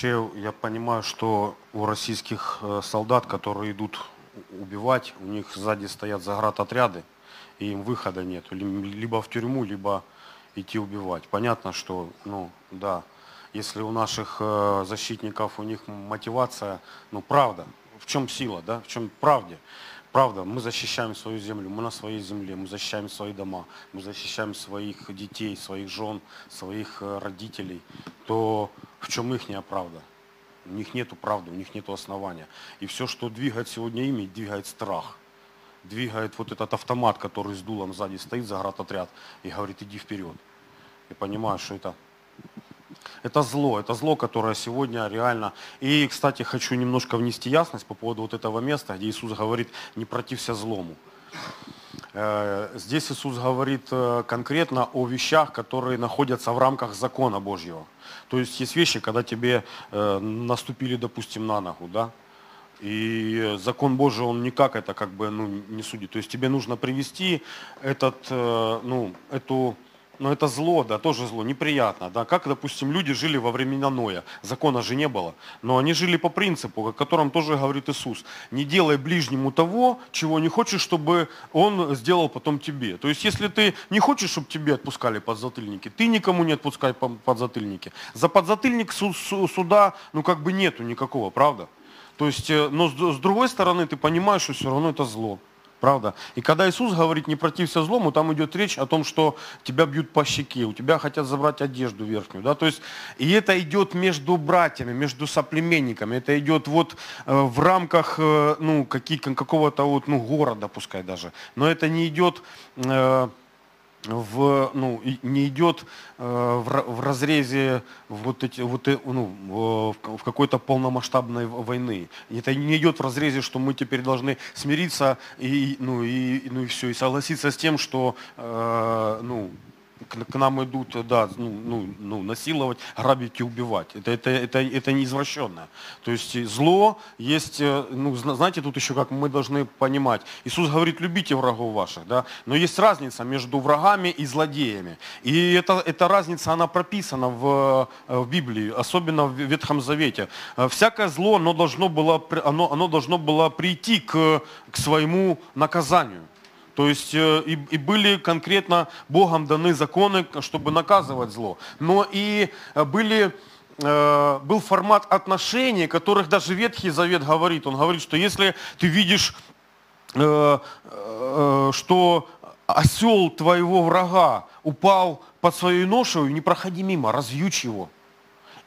Вообще, я понимаю, что у российских э, солдат, которые идут убивать, у них сзади стоят заградотряды, и им выхода нет. Либо в тюрьму, либо идти убивать. Понятно, что, ну, да, если у наших э, защитников, у них мотивация, ну, правда, в чем сила, да, в чем правде? Правда, мы защищаем свою землю, мы на своей земле, мы защищаем свои дома, мы защищаем своих детей, своих жен, своих э, родителей, то в чем их правда? У них нет правды, у них нет основания. И все, что двигает сегодня ими, двигает страх. Двигает вот этот автомат, который с дулом сзади стоит, заградотряд, и говорит, иди вперед. Я понимаю, что это это зло, это зло, которое сегодня реально. И, кстати, хочу немножко внести ясность по поводу вот этого места, где Иисус говорит, не протився злому. Э, здесь Иисус говорит э, конкретно о вещах, которые находятся в рамках закона Божьего. То есть есть вещи, когда тебе э, наступили, допустим, на ногу, да, и закон Божий, он никак это как бы ну, не судит. То есть тебе нужно привести этот, ну, эту но это зло, да, тоже зло, неприятно. Да. Как, допустим, люди жили во времена Ноя. Закона же не было. Но они жили по принципу, о котором тоже говорит Иисус. Не делай ближнему того, чего не хочешь, чтобы он сделал потом тебе. То есть, если ты не хочешь, чтобы тебе отпускали подзатыльники, ты никому не отпускай подзатыльники. За подзатыльник суда, ну, как бы нету никакого, правда? То есть, э, но с другой стороны, ты понимаешь, что все равно это зло. Правда? И когда Иисус говорит не протився злому, там идет речь о том, что тебя бьют по щеке, у тебя хотят забрать одежду верхнюю. Да? То есть, и это идет между братьями, между соплеменниками. Это идет вот э, в рамках э, ну, какого-то вот, ну, города, пускай даже. Но это не идет... Э, в, ну, не идет э, в, в разрезе вот эти, вот, э, ну, в, какой-то полномасштабной войны. Это не идет в разрезе, что мы теперь должны смириться и, ну, и, ну, и все, и согласиться с тем, что э, ну, к, к нам идут, да, ну, ну, ну, насиловать, грабить и убивать. Это, это, это, это не извращенное. То есть зло есть, э, ну, знаете, тут еще как мы должны понимать. Иисус говорит, любите врагов ваших, да, но есть разница между врагами и злодеями. И эта, эта разница, она прописана в, э, в Библии, особенно в Ветхом Завете. Э, всякое зло, оно должно было, оно, оно должно было прийти к, к своему наказанию. То есть э, и, и были конкретно Богом даны законы, чтобы наказывать зло. Но и э, были э, был формат отношений, которых даже Ветхий Завет говорит. Он говорит, что если ты видишь, что осел твоего врага упал под своей ношей, не проходи мимо, развьючь его.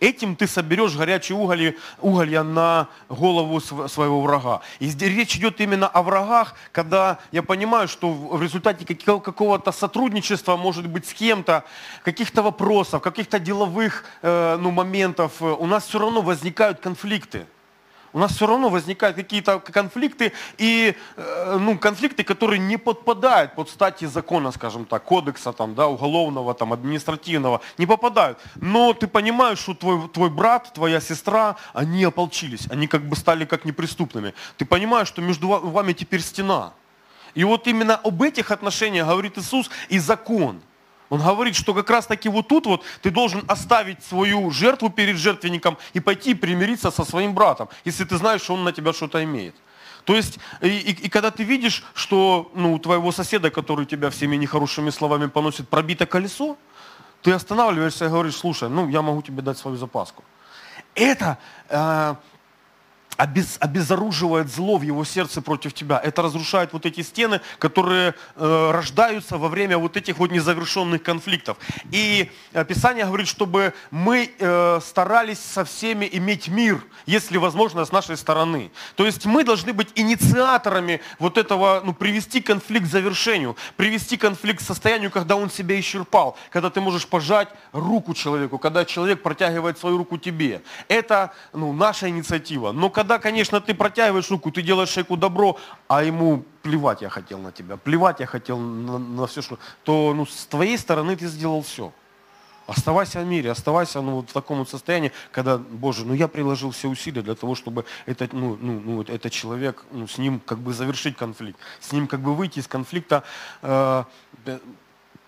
Этим ты соберешь горячие уголья, уголья на голову своего врага. И речь идет именно о врагах, когда я понимаю, что в результате какого-то сотрудничества, может быть, с кем-то, каких-то вопросов, каких-то деловых э, ну, моментов, э, у нас все равно возникают конфликты у нас все равно возникают какие-то конфликты, и э, ну, конфликты, которые не подпадают под стати закона, скажем так, кодекса там, да, уголовного, там, административного, не попадают. Но ты понимаешь, что твой, твой брат, твоя сестра, они ополчились, они как бы стали как неприступными. Ты понимаешь, что между вами теперь стена. И вот именно об этих отношениях говорит Иисус и закон – он говорит, что как раз таки вот тут вот ты должен оставить свою жертву перед жертвенником и пойти примириться со своим братом, если ты знаешь, что он на тебя что-то имеет. То есть, и, и, и когда ты видишь, что ну, у твоего соседа, который тебя всеми нехорошими словами поносит, пробито колесо, ты останавливаешься и говоришь, слушай, ну я могу тебе дать свою запаску. Это э, обез, обезоруживает зло в его сердце против тебя. Это разрушает вот эти стены, которые э, рождаются во время вот этих вот незавершенных конфликтов. И э, Писание говорит, чтобы мы э, старались со всеми иметь мир, если возможно, с нашей стороны. То есть мы должны быть инициаторами вот этого, ну, привести конфликт к завершению, привести конфликт к состоянию, когда он себя исчерпал, когда ты можешь пожать руку человеку, когда человек протягивает свою руку тебе. Это ну, наша инициатива. Но когда, конечно, ты протягиваешь руку, ты делаешь человеку добро, а ему плевать я хотел на тебя, плевать я хотел на, на все, что... То ну, с твоей стороны ты сделал все. Оставайся в мире, оставайся ну, вот в таком вот состоянии, когда, Боже, ну я приложил все усилия для того, чтобы этот, ну, ну, ну, этот человек, ну, с ним как бы завершить конфликт, с ним как бы выйти из конфликта э,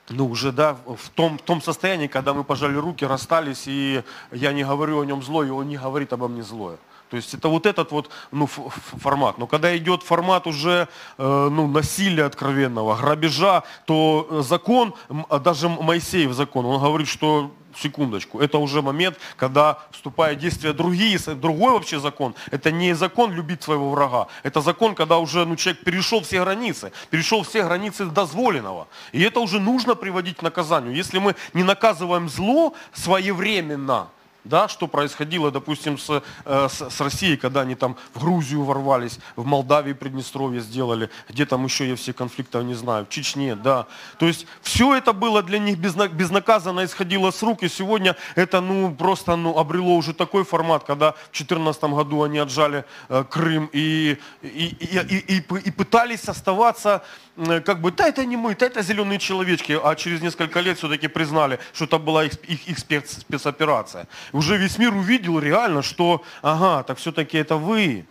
ну, уже, да, в том, в том состоянии, когда мы пожали руки, расстались, и я не говорю о нем злое, и он не говорит обо мне злое. То есть это вот этот вот ну, формат. Но когда идет формат уже э, ну, насилия откровенного, грабежа, то закон, даже Моисеев закон, он говорит, что секундочку, это уже момент, когда вступают в действие другие, другой вообще закон. Это не закон любить своего врага, это закон, когда уже ну, человек перешел все границы, перешел все границы дозволенного. И это уже нужно приводить к наказанию. Если мы не наказываем зло своевременно, да, что происходило, допустим, с, э, с, с Россией, когда они там в Грузию ворвались, в Молдавии Приднестровье сделали, где там еще я все конфликты не знаю, в Чечне, да. То есть все это было для них безнаказанно исходило с рук, и сегодня это ну, просто ну, обрело уже такой формат, когда в 2014 году они отжали э, Крым и, и, и, и, и, и пытались оставаться Э, как бы, да, это не мы, да, это зеленые человечки, а через несколько лет все-таки признали, что это была их, их, их спец, спецоперация. Уже весь мир увидел реально, что, ага, так все-таки это вы.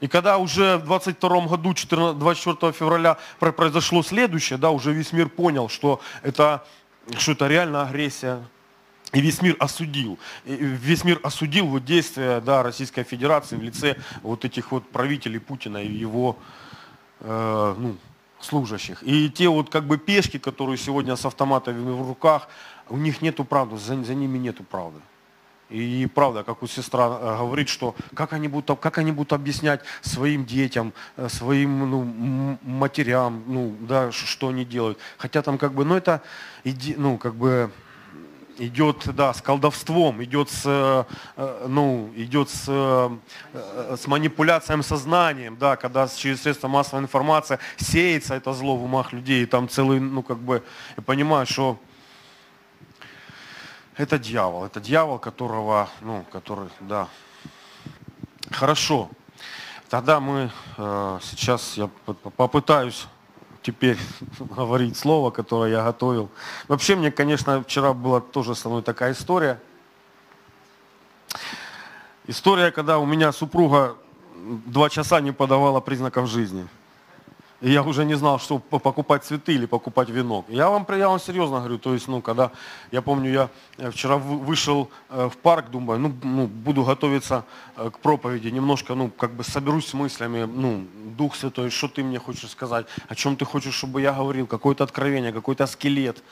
И когда уже в 22 году, 14, 24 февраля произошло следующее, да, уже весь мир понял, что это, что это реально агрессия, и весь мир осудил. И весь мир осудил вот действия да, Российской Федерации в лице вот этих вот правителей Путина и его э, ну, служащих. И те вот как бы пешки, которые сегодня с автоматами в руках, у них нету правды, за, за ними нету правды. И правда, как у сестра э, говорит, что как они будут, как они будут объяснять своим детям, э, своим ну, матерям, ну, да, что они делают. Хотя там как бы, ну это, ну, как бы, идет, да, с колдовством, идет с, э, ну, идет с, с манипуляцией сознанием, да, когда через средства массовой информации сеется это зло в умах людей, и там целый, ну, как бы, я понимаю, что это дьявол, это дьявол, которого, ну, который, да. Хорошо. Тогда мы э, сейчас, я попытаюсь теперь говорить слово, которое я готовил. Вообще мне, конечно, вчера была тоже со мной такая история. История, когда у меня супруга два часа не подавала признаков жизни. И я уже не знал, что покупать цветы или покупать венок. Я вам, я вам серьезно говорю, то есть, ну, когда, я помню, я э, вчера вышел э, в парк, думаю, ну, ну, буду готовиться э, к проповеди, немножко, ну, как бы соберусь с мыслями, ну, Дух Святой, что ты мне хочешь сказать, о чем ты хочешь, чтобы я говорил, какое-то откровение, какой-то скелет.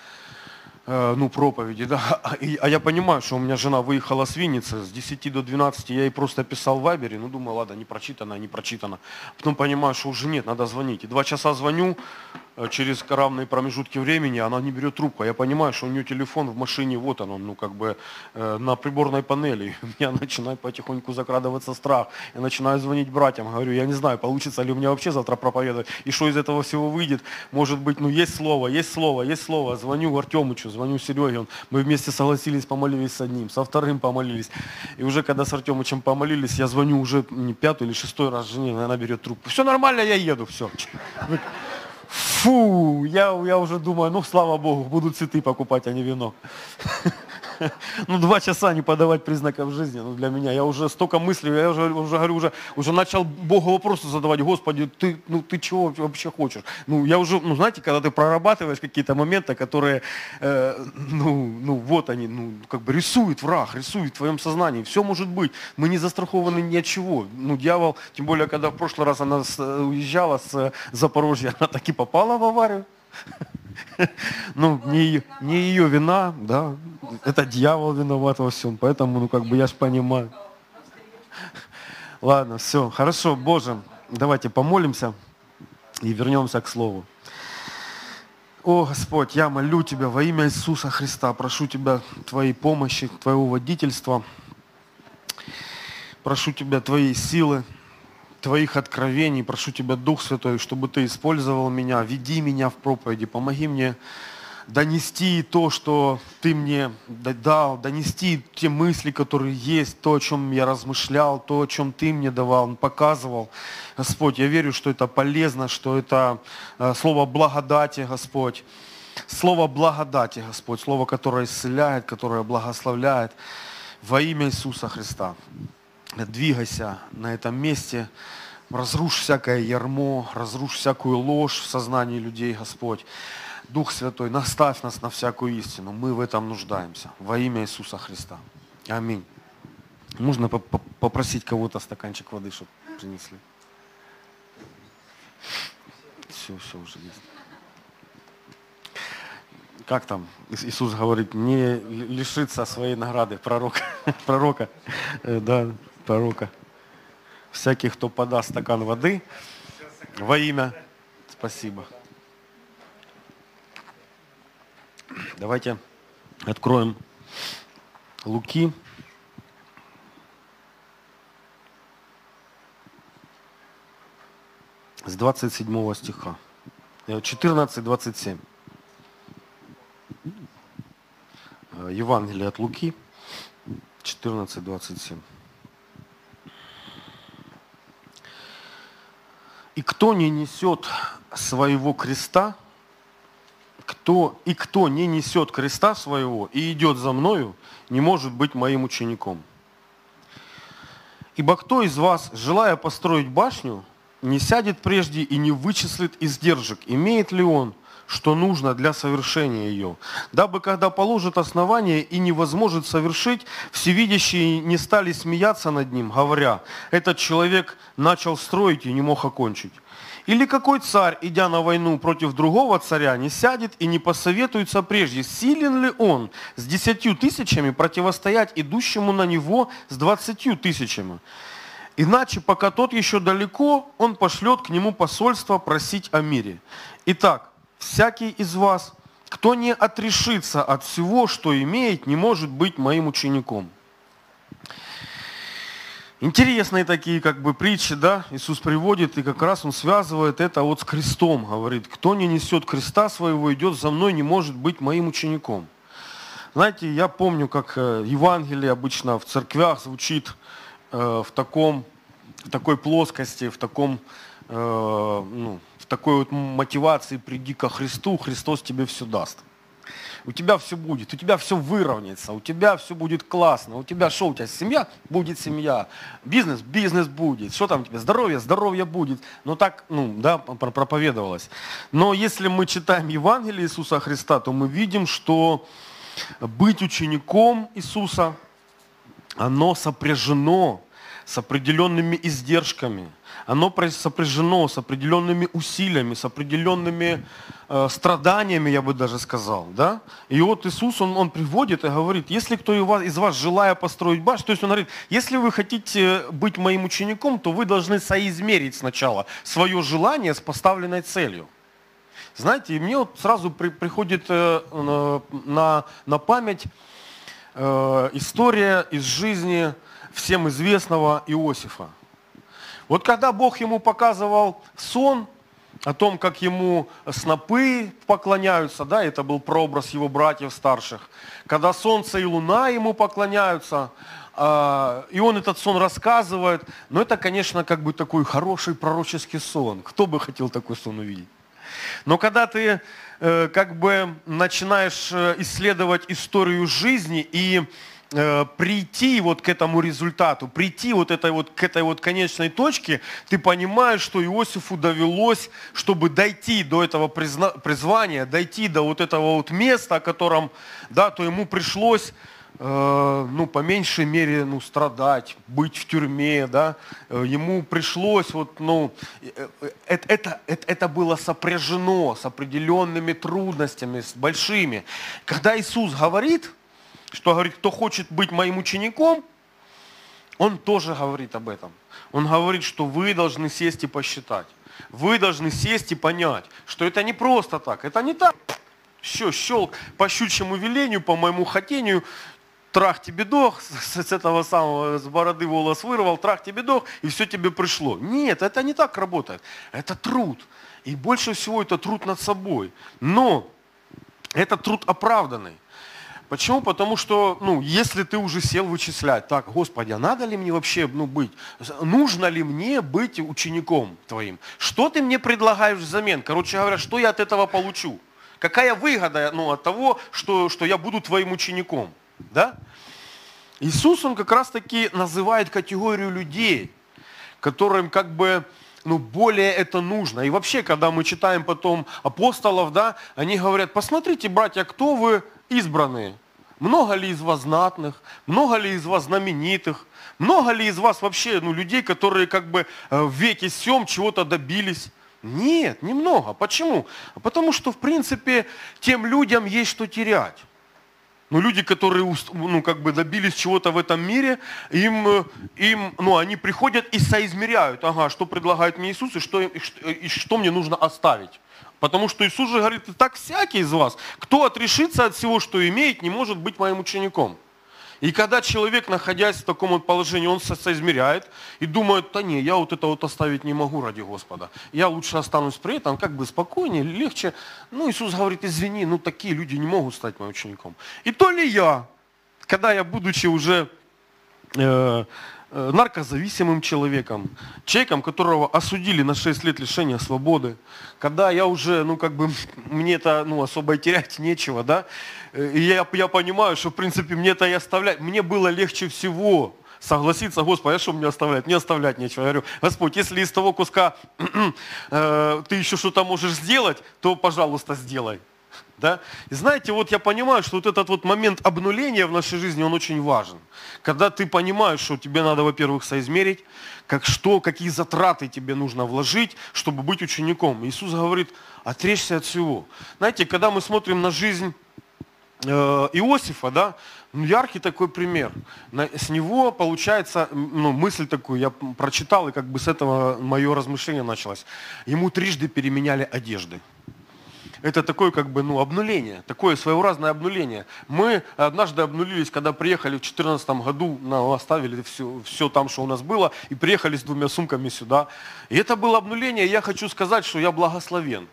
Э, ну, проповеди, да. А, а я понимаю, что у меня жена выехала с Винницы с 10 до 12, я ей просто писал в Вайбере, ну, думаю, ладно, не прочитано, не прочитано. Потом понимаю, что уже нет, надо звонить. И два часа звоню, через равные промежутки времени она не берет трубку. А я понимаю, что у нее телефон в машине, вот он, ну как бы э, на приборной панели. У меня начинает потихоньку закрадываться страх. Я начинаю звонить братьям, говорю, я не знаю, получится ли у меня вообще завтра проповедовать, и что из этого всего выйдет. Может быть, ну есть слово, есть слово, есть слово. Звоню Артемычу, звоню Сереге, он, мы вместе согласились, помолились с одним, со вторым помолились. И уже когда с Артемычем помолились, я звоню уже не пятый или шестой раз жене, она берет трубку. Все нормально, я еду, все. Фу, я, я уже думаю, ну слава Богу, буду цветы покупать, а не вино. ну, два часа не подавать признаков жизни, ну, для меня. Я уже столько мыслей, я уже, уже говорю, уже, уже начал Богу вопросы задавать, Господи, ты, ну, ты чего вообще хочешь? Ну, я уже, ну, знаете, когда ты прорабатываешь какие-то моменты, которые, э, ну, ну, вот они, ну, как бы рисует враг, рисует в твоем сознании. Все может быть. Мы не застрахованы ни от чего. Ну, дьявол, тем более, когда в прошлый раз она уезжала с Запорожья, она таки попала в аварию. Ну, не не ее вина, да, это дьявол виноват во всем, поэтому, ну, как бы я ж понимаю. Ладно, все, хорошо, Боже, давайте помолимся и вернемся к Слову. О, Господь, я молю Тебя во имя Иисуса Христа, прошу Тебя Твоей помощи, Твоего водительства, прошу Тебя Твоей силы, Твоих откровений. Прошу Тебя, Дух Святой, чтобы Ты использовал меня, веди меня в проповеди, помоги мне донести то, что Ты мне дал, донести те мысли, которые есть, то, о чем я размышлял, то, о чем Ты мне давал, показывал. Господь, я верю, что это полезно, что это э, слово благодати, Господь. Слово благодати, Господь, слово, которое исцеляет, которое благословляет во имя Иисуса Христа двигайся на этом месте, разрушь всякое ярмо, разрушь всякую ложь в сознании людей, Господь. Дух Святой, наставь нас на всякую истину. Мы в этом нуждаемся. Во имя Иисуса Христа. Аминь. Можно попросить кого-то стаканчик воды, чтобы принесли? Все, все уже есть. Как там Иисус говорит, не лишиться своей награды пророка, пророка, э, да, пророка. Всякий, кто подаст стакан воды во имя, спасибо. Давайте откроем Луки, с 27 стиха. 14-27. Э, э, Евангелие от Луки, 14-27. И кто не несет своего креста, кто, и кто не несет креста своего и идет за мною, не может быть моим учеником. Ибо кто из вас, желая построить башню, не сядет прежде и не вычислит издержек, имеет ли он, что нужно для совершения ее, дабы, когда положит основание и невозможно совершить, всевидящие не стали смеяться над ним, говоря, этот человек начал строить и не мог окончить. Или какой царь, идя на войну против другого царя, не сядет и не посоветуется прежде, силен ли он с десятью тысячами противостоять идущему на него с двадцатью тысячами? Иначе, пока тот еще далеко, он пошлет к нему посольство просить о мире. Итак, всякий из вас, кто не отрешится от всего, что имеет, не может быть моим учеником. Интересные такие как бы притчи, да, Иисус приводит, и как раз Он связывает это вот с крестом, говорит, кто не несет креста своего, идет за мной, не может быть моим учеником. Знаете, я помню, как э, Евангелие обычно в церквях звучит э, в, таком, такой плоскости, в таком, э, ну, такой вот мотивации «приди ко Христу, Христос тебе все даст» у тебя все будет, у тебя все выровняется, у тебя все будет классно, у тебя что, у тебя семья? Будет семья, бизнес? Бизнес будет, что там у тебя? Здоровье? Здоровье будет. Ну так, ну, да, проповедовалось. Но если мы читаем Евангелие Иисуса Христа, то мы видим, что быть учеником Иисуса, оно сопряжено с определенными издержками – оно сопряжено с определенными усилиями, с определенными э, страданиями, я бы даже сказал. Да? И вот Иисус, он, он приводит и говорит, если кто из вас, из желая построить башню, то есть он говорит, если вы хотите быть моим учеником, то вы должны соизмерить сначала свое желание с поставленной целью. Знаете, и мне вот сразу при, приходит э, на, на память э, история из жизни всем известного Иосифа. Вот когда Бог ему показывал сон о том, как ему снопы поклоняются, да, это был прообраз его братьев старших, когда солнце и луна ему поклоняются, а, и он этот сон рассказывает, но это, конечно, как бы такой хороший пророческий сон. Кто бы хотел такой сон увидеть? Но когда ты э, как бы начинаешь э, исследовать историю жизни и Э, прийти вот к этому результату, прийти вот, этой вот к этой вот конечной точке, ты понимаешь, что Иосифу довелось, чтобы дойти до этого призна, призвания, дойти до вот этого вот места, о котором, да, то ему пришлось э, ну, по меньшей мере, ну, страдать, быть в тюрьме, да, э, ему пришлось, вот, ну, это, это, это, это было сопряжено с определенными трудностями, с большими. Когда Иисус говорит, что говорит, кто хочет быть моим учеником, он тоже говорит об этом. Он говорит, что вы должны сесть и посчитать. Вы должны сесть и понять, что это не просто так. Это не так. Все, щелк по щучьему велению, по моему хотению, трах тебе дох, с, этого самого, с бороды волос вырвал, трах тебе дох, и все тебе пришло. Нет, это не так работает. Это труд. И больше всего это труд над собой. Но это труд оправданный. Почему? Потому что, ну, если ты уже сел вычислять, так, Господи, а надо ли мне вообще, ну, быть, нужно ли мне быть учеником твоим? Что ты мне предлагаешь взамен? Короче говоря, что я от этого получу? Какая выгода, ну, от того, что, что я буду твоим учеником? Да? Иисус, Он как раз таки называет категорию людей, которым как бы ну, более это нужно. И вообще, когда мы читаем потом апостолов, да, они говорят, посмотрите, братья, кто вы избранные? Много ли из вас знатных? Много ли из вас знаменитых? Много ли из вас вообще ну, людей, которые как бы э, в веке сем чего-то добились? Нет, немного. Почему? Потому что, в принципе, тем людям есть что терять. Но люди, которые ну, как бы добились чего-то в этом мире, им, э, им, ну, они приходят и соизмеряют, ага, что предлагает мне Иисус и что, и что, и что мне нужно оставить. Потому что Иисус же говорит, так всякий из вас, кто отрешится от всего, что имеет, не может быть моим учеником. И когда человек, находясь в таком вот положении, он соизмеряет и думает, да не, я вот это вот оставить не могу ради Господа. Я лучше останусь при этом, как бы спокойнее, легче. Ну, Иисус говорит, извини, ну такие люди не могут стать моим учеником. И то ли я, когда я, будучи уже Э, наркозависимым человеком, человеком, которого осудили на 6 лет лишения свободы, когда я уже, ну, как бы, мне это, ну, особо терять нечего, да, э, и я, я понимаю, что, в принципе, мне это и оставлять, мне было легче всего согласиться, Господи, а что мне оставлять? Не оставлять нечего. Я говорю, Господь, если из того куска э, ты еще что-то можешь сделать, то, пожалуйста, сделай. Да? И знаете, вот я понимаю, что вот этот вот момент обнуления в нашей жизни, он очень важен. Когда ты понимаешь, что тебе надо, во-первых, соизмерить, как что, какие затраты тебе нужно вложить, чтобы быть учеником. Иисус говорит, отречься от всего. Знаете, когда мы смотрим на жизнь э, Иосифа, да, ну, яркий такой пример. С него получается, ну, мысль такую я прочитал, и как бы с этого мое размышление началось. Ему трижды переменяли одежды это такое как бы ну, обнуление, такое своеобразное обнуление. Мы однажды обнулились, когда приехали в 2014 году, ну, оставили все, все там, что у нас было, и приехали с двумя сумками сюда. И это было обнуление, я хочу сказать, что я благословен.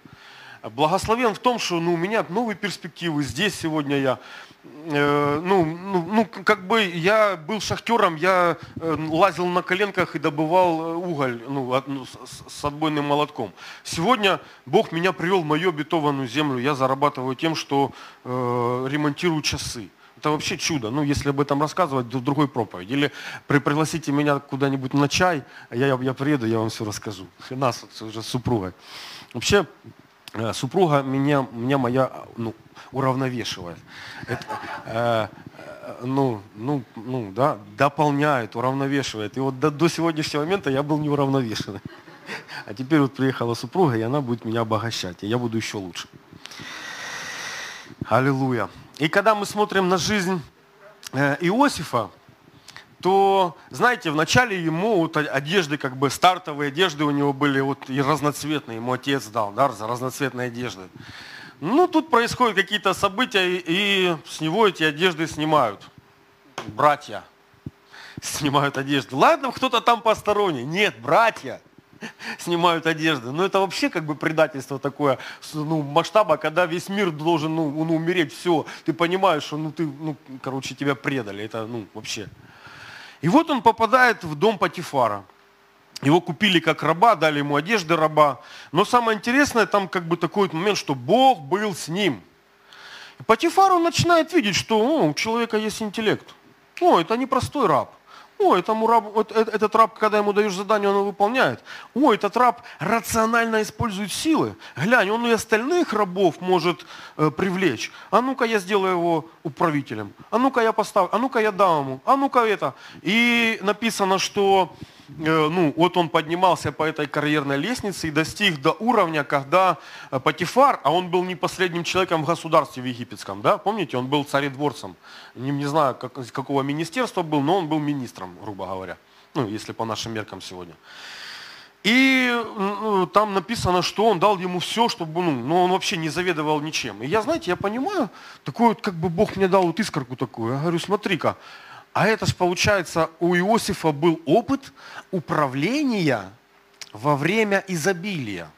Благословен в том, что ну, у меня новые перспективы. Здесь сегодня я ну, ну, ну, как бы я был шахтером, я э, лазил на коленках и добывал э, уголь ну, ну с отбойным молотком. Сегодня Бог меня привел в мою обетованную землю. Я зарабатываю тем, что э, ремонтирую часы. Это вообще чудо. Ну, если об этом рассказывать, то в другой проповеди. Или при, пригласите меня куда-нибудь на чай, я, я приеду, я вам все расскажу. Нас уже с супругой. Вообще, супруга меня, меня моя ну, уравновешивает. Это, э, э, ну, ну, ну, да, дополняет, уравновешивает. И вот до, до сегодняшнего момента я был неуравновешенный. А теперь вот приехала супруга, и она будет меня обогащать, и я буду еще лучше. Аллилуйя. И когда мы смотрим на жизнь э, Иосифа, то, знаете, вначале ему вот одежды, как бы стартовые одежды у него были вот и разноцветные, ему отец дал, да, разноцветные одежды. Ну, тут происходят какие-то события, и с него эти одежды снимают. Братья снимают одежды. Ладно, кто-то там посторонний. Нет, братья снимают одежды. Но это вообще как бы предательство такое, ну, масштаба, когда весь мир должен ну, ну, умереть, все. Ты понимаешь, что ну, ты, ну, короче, тебя предали. Это, ну, вообще. И вот он попадает в дом Патифара. Его купили как раба, дали ему одежды раба. Но самое интересное, там как бы такой момент, что Бог был с ним. И Патифар, он начинает видеть, что о, у человека есть интеллект. О, это не простой раб. О, этому раб, этот раб, когда ему даешь задание, он его выполняет. О, этот раб рационально использует силы. Глянь, он и остальных рабов может э, привлечь. А ну-ка я сделаю его управителем. А ну-ка я поставлю. А ну-ка я дам ему. А ну-ка это. И написано, что ну, вот он поднимался по этой карьерной лестнице и достиг до уровня, когда э, Патифар, а он был не последним человеком в государстве в египетском, да, помните, он был царедворцем, не, не знаю, как, какого министерства был, но он был министром, грубо говоря, ну, если по нашим меркам сегодня. И ну, там написано, что он дал ему все, чтобы, ну, но он вообще не заведовал ничем. И я, знаете, я понимаю, такой вот, как бы Бог мне дал вот искорку такую. Я говорю, смотри-ка, а это же получается, у Иосифа был опыт управления во время изобилия.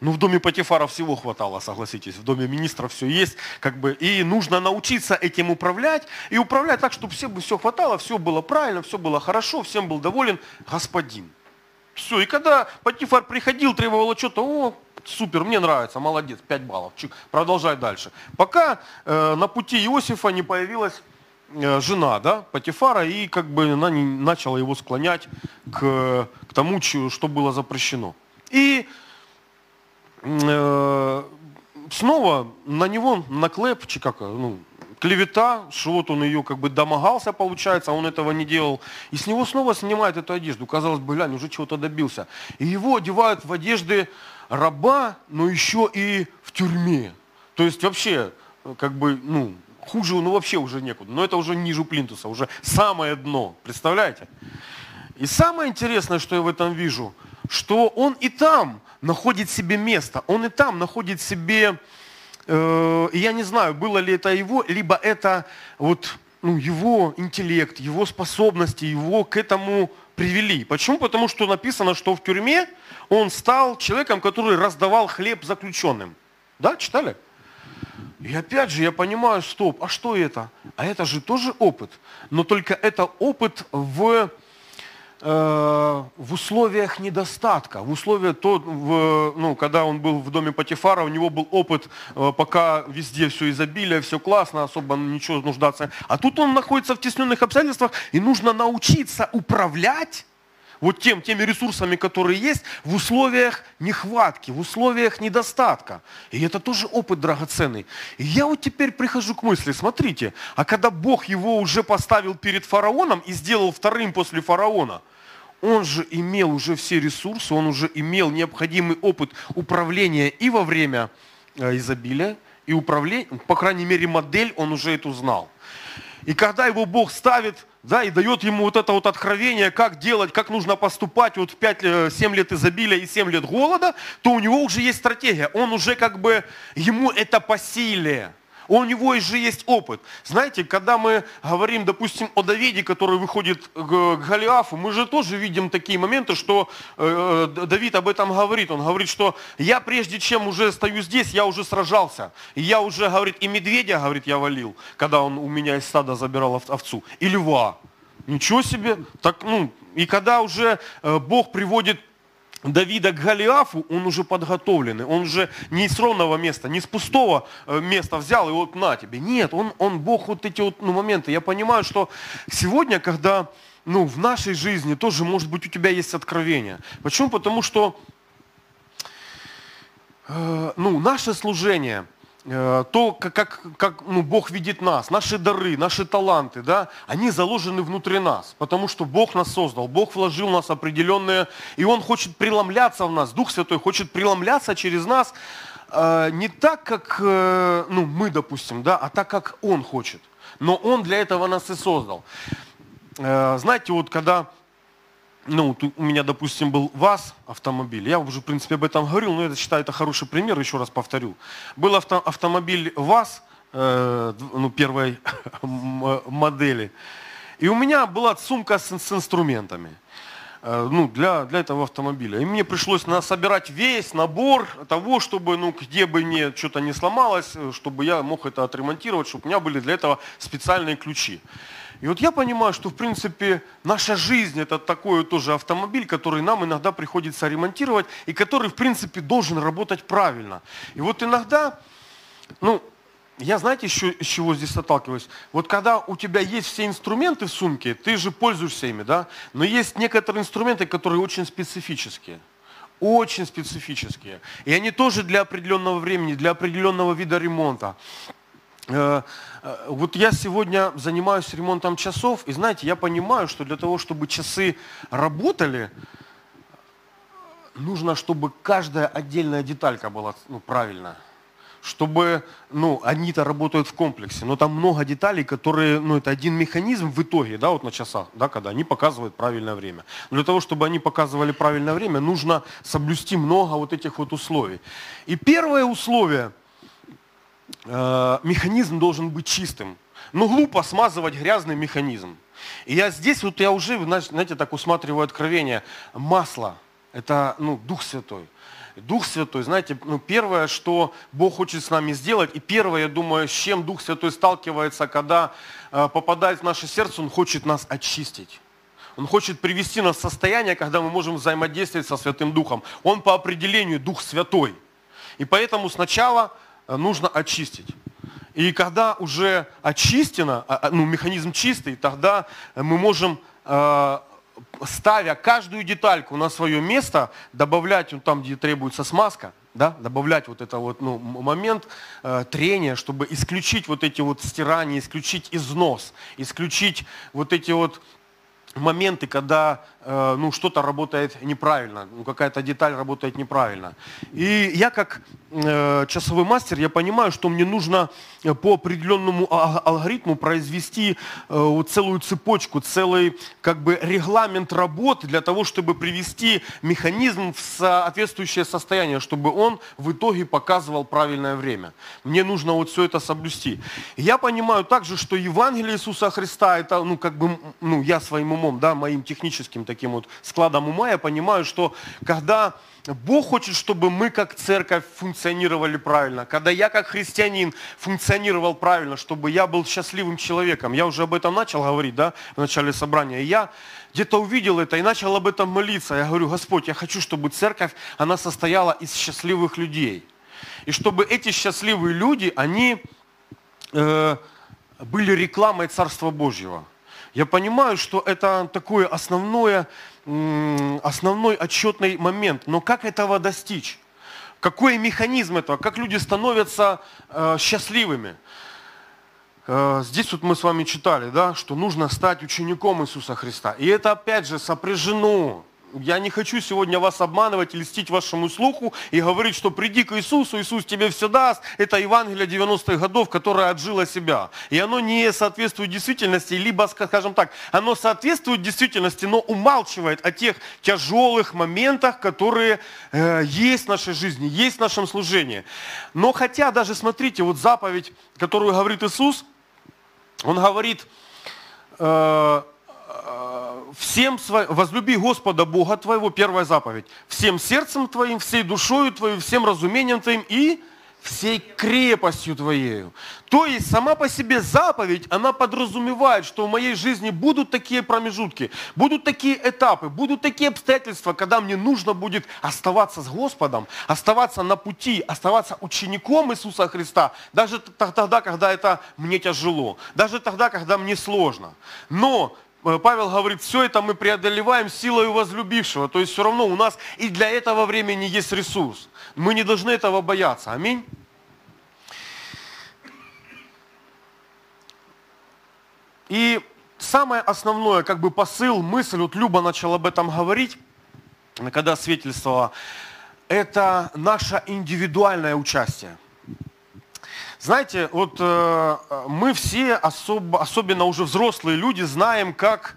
Ну, в доме Патифара всего хватало, согласитесь. В доме министра все есть. Как бы, и нужно научиться этим управлять. И управлять так, чтобы всем все хватало, все было правильно, все было хорошо, всем был доволен господин. Все. И когда Патифар приходил, требовал что-то, о, супер, мне нравится, молодец, 5 баллов, продолжай дальше. Пока э, на пути Иосифа не появилась жена, да, Патифара, и как бы она не, начала его склонять к, к тому, что было запрещено. И э, снова на него наклеп, как, ну, клевета, что вот он ее как бы домогался, получается, а он этого не делал. И с него снова снимают эту одежду. Казалось бы, глянь, уже чего-то добился. И его одевают в одежды раба, но еще и в тюрьме. То есть вообще, как бы, ну, хуже, ну вообще уже некуда. Но это уже ниже плинтуса, уже самое дно. Представляете? И самое интересное, что я в этом вижу, что он и там находит себе место, он и там находит себе Э, я не знаю, было ли это его, либо это вот ну, его интеллект, его способности, его к этому привели. Почему? Потому что написано, что в тюрьме он стал человеком, который раздавал хлеб заключенным. Да, читали? И опять же я понимаю, стоп, а что это? А это же тоже опыт. Но только это опыт в Э, в условиях недостатка, в условиях, то, в, ну, когда он был в доме Патифара, у него был опыт, э, пока везде все изобилие, все классно, особо ничего нуждаться. А тут он находится в тесненных обстоятельствах, и нужно научиться управлять вот тем, теми ресурсами, которые есть, в условиях нехватки, в условиях недостатка. И это тоже опыт драгоценный. И я вот теперь прихожу к мысли, смотрите, а когда Бог его уже поставил перед фараоном и сделал вторым после фараона, он же имел уже все ресурсы, он уже имел необходимый опыт управления и во время э, изобилия, и управления, по крайней мере, модель он уже эту знал. И когда его Бог ставит, да, и дает ему вот это вот откровение, как делать, как нужно поступать вот в 5-7 э, лет изобилия и 7 лет голода, то у него уже есть стратегия. Он уже как бы, ему это по силе. У него же есть опыт. Знаете, когда мы говорим, допустим, о Давиде, который выходит к Голиафу, мы же тоже видим такие моменты, что э, э, Давид об этом говорит. Он говорит, что я прежде чем уже стою здесь, я уже сражался. И я уже, говорит, и медведя, говорит, я валил, когда он у меня из стада забирал овцу. И льва. Ничего себе. Так, ну, и когда уже э, Бог приводит Давида к Голиафу, он уже подготовленный, он уже не с ровного места, не с пустого э, места взял и вот на тебе. Нет, он, он Бог вот эти вот ну, моменты. Я понимаю, что сегодня, когда ну, в нашей жизни тоже, может быть, у тебя есть откровение. Почему? Потому что э, ну, наше служение – то, как, как, как ну, Бог видит нас, наши дары, наши таланты, да, они заложены внутри нас, потому что Бог нас создал, Бог вложил в нас определенные, и Он хочет преломляться в нас, Дух Святой хочет преломляться через нас э, не так, как э, ну, мы, допустим, да, а так, как Он хочет. Но Он для этого нас и создал. Э, знаете, вот когда ну, у меня, допустим, был ВАЗ автомобиль. Я уже, в принципе, об этом говорил, но я считаю, это хороший пример, еще раз повторю. Был авто, автомобиль ВАЗ, э, ну, первой модели. И у меня была сумка с, с инструментами э, ну, для, для этого автомобиля. И мне пришлось собирать весь набор того, чтобы, ну, где бы мне что-то не сломалось, э, чтобы я мог это отремонтировать, чтобы у меня были для этого специальные ключи. И вот я понимаю, что в принципе наша жизнь это такой тоже автомобиль, который нам иногда приходится ремонтировать и который в принципе должен работать правильно. И вот иногда, ну, я знаете, еще, с чего здесь отталкиваюсь? Вот когда у тебя есть все инструменты в сумке, ты же пользуешься ими, да? Но есть некоторые инструменты, которые очень специфические. Очень специфические. И они тоже для определенного времени, для определенного вида ремонта. Э, э, вот я сегодня занимаюсь ремонтом часов, и знаете, я понимаю, что для того, чтобы часы работали, нужно, чтобы каждая отдельная деталька была ну, правильная. Чтобы, ну, они-то работают в комплексе, но там много деталей, которые, ну, это один механизм в итоге, да, вот на часах, да, когда они показывают правильное время. Но для того, чтобы они показывали правильное время, нужно соблюсти много вот этих вот условий. И первое условие – Э, механизм должен быть чистым. Но глупо смазывать грязный механизм. И я здесь, вот я уже, знаете, так усматриваю откровение. Масло – это ну, Дух Святой. Дух Святой, знаете, ну, первое, что Бог хочет с нами сделать, и первое, я думаю, с чем Дух Святой сталкивается, когда э, попадает в наше сердце, Он хочет нас очистить. Он хочет привести нас в состояние, когда мы можем взаимодействовать со Святым Духом. Он по определению Дух Святой. И поэтому сначала нужно очистить. И когда уже очистено, а, а, ну, механизм чистый, тогда мы можем, э, ставя каждую детальку на свое место, добавлять ну, там, где требуется смазка, да, добавлять вот это вот ну, момент э, трения, чтобы исключить вот эти вот стирания, исключить износ, исключить вот эти вот моменты, когда э, ну, что-то работает неправильно, ну, какая-то деталь работает неправильно. И я как э, часовой мастер, я понимаю, что мне нужно э, по определенному алгоритму произвести э, вот целую цепочку, целый как бы регламент работы для того, чтобы привести механизм в соответствующее состояние, чтобы он в итоге показывал правильное время. Мне нужно вот все это соблюсти. я понимаю также, что Евангелие Иисуса Христа, это ну как бы, ну я своим умом, да, моим техническим таким вот складом ума, я понимаю, что когда Бог хочет, чтобы мы как церковь функционировали правильно. Когда я как христианин функционировал правильно, чтобы я был счастливым человеком. Я уже об этом начал говорить, да, в начале собрания. я где-то увидел это и начал об этом молиться. Я говорю, Господь, я хочу, чтобы церковь, она состояла из счастливых людей. И чтобы эти счастливые люди, они э, были рекламой Царства Божьего. Я понимаю, что это такое основное, основной отчетный момент. Но как этого достичь? Какой механизм этого? Как люди становятся э, счастливыми? Э, здесь вот мы с вами читали, да, что нужно стать учеником Иисуса Христа. И это опять же сопряжено я не хочу сегодня вас обманывать и льстить вашему слуху и говорить, что приди к Иисусу, Иисус тебе все даст. Это Евангелие 90-х годов, которое отжило себя. И оно не соответствует действительности, либо, скажем так, оно соответствует действительности, но умалчивает о тех тяжелых моментах, которые э, есть в нашей жизни, есть в нашем служении. Но хотя даже, смотрите, вот заповедь, которую говорит Иисус, Он говорит, э, всем своим, возлюби Господа Бога твоего, первая заповедь, всем сердцем твоим, всей душою твоим, всем разумением твоим и всей крепостью твоею. То есть сама по себе заповедь, она подразумевает, что в моей жизни будут такие промежутки, будут такие этапы, будут такие обстоятельства, когда мне нужно будет оставаться с Господом, оставаться на пути, оставаться учеником Иисуса Христа, даже тогда, когда это мне тяжело, даже тогда, когда мне сложно. Но Павел говорит, все это мы преодолеваем силой возлюбившего. То есть все равно у нас и для этого времени есть ресурс. Мы не должны этого бояться. Аминь. И самое основное, как бы посыл, мысль, вот Люба начал об этом говорить, когда свидетельствовала, это наше индивидуальное участие. Знаете, вот э, мы все, особо, особенно уже взрослые люди, знаем, как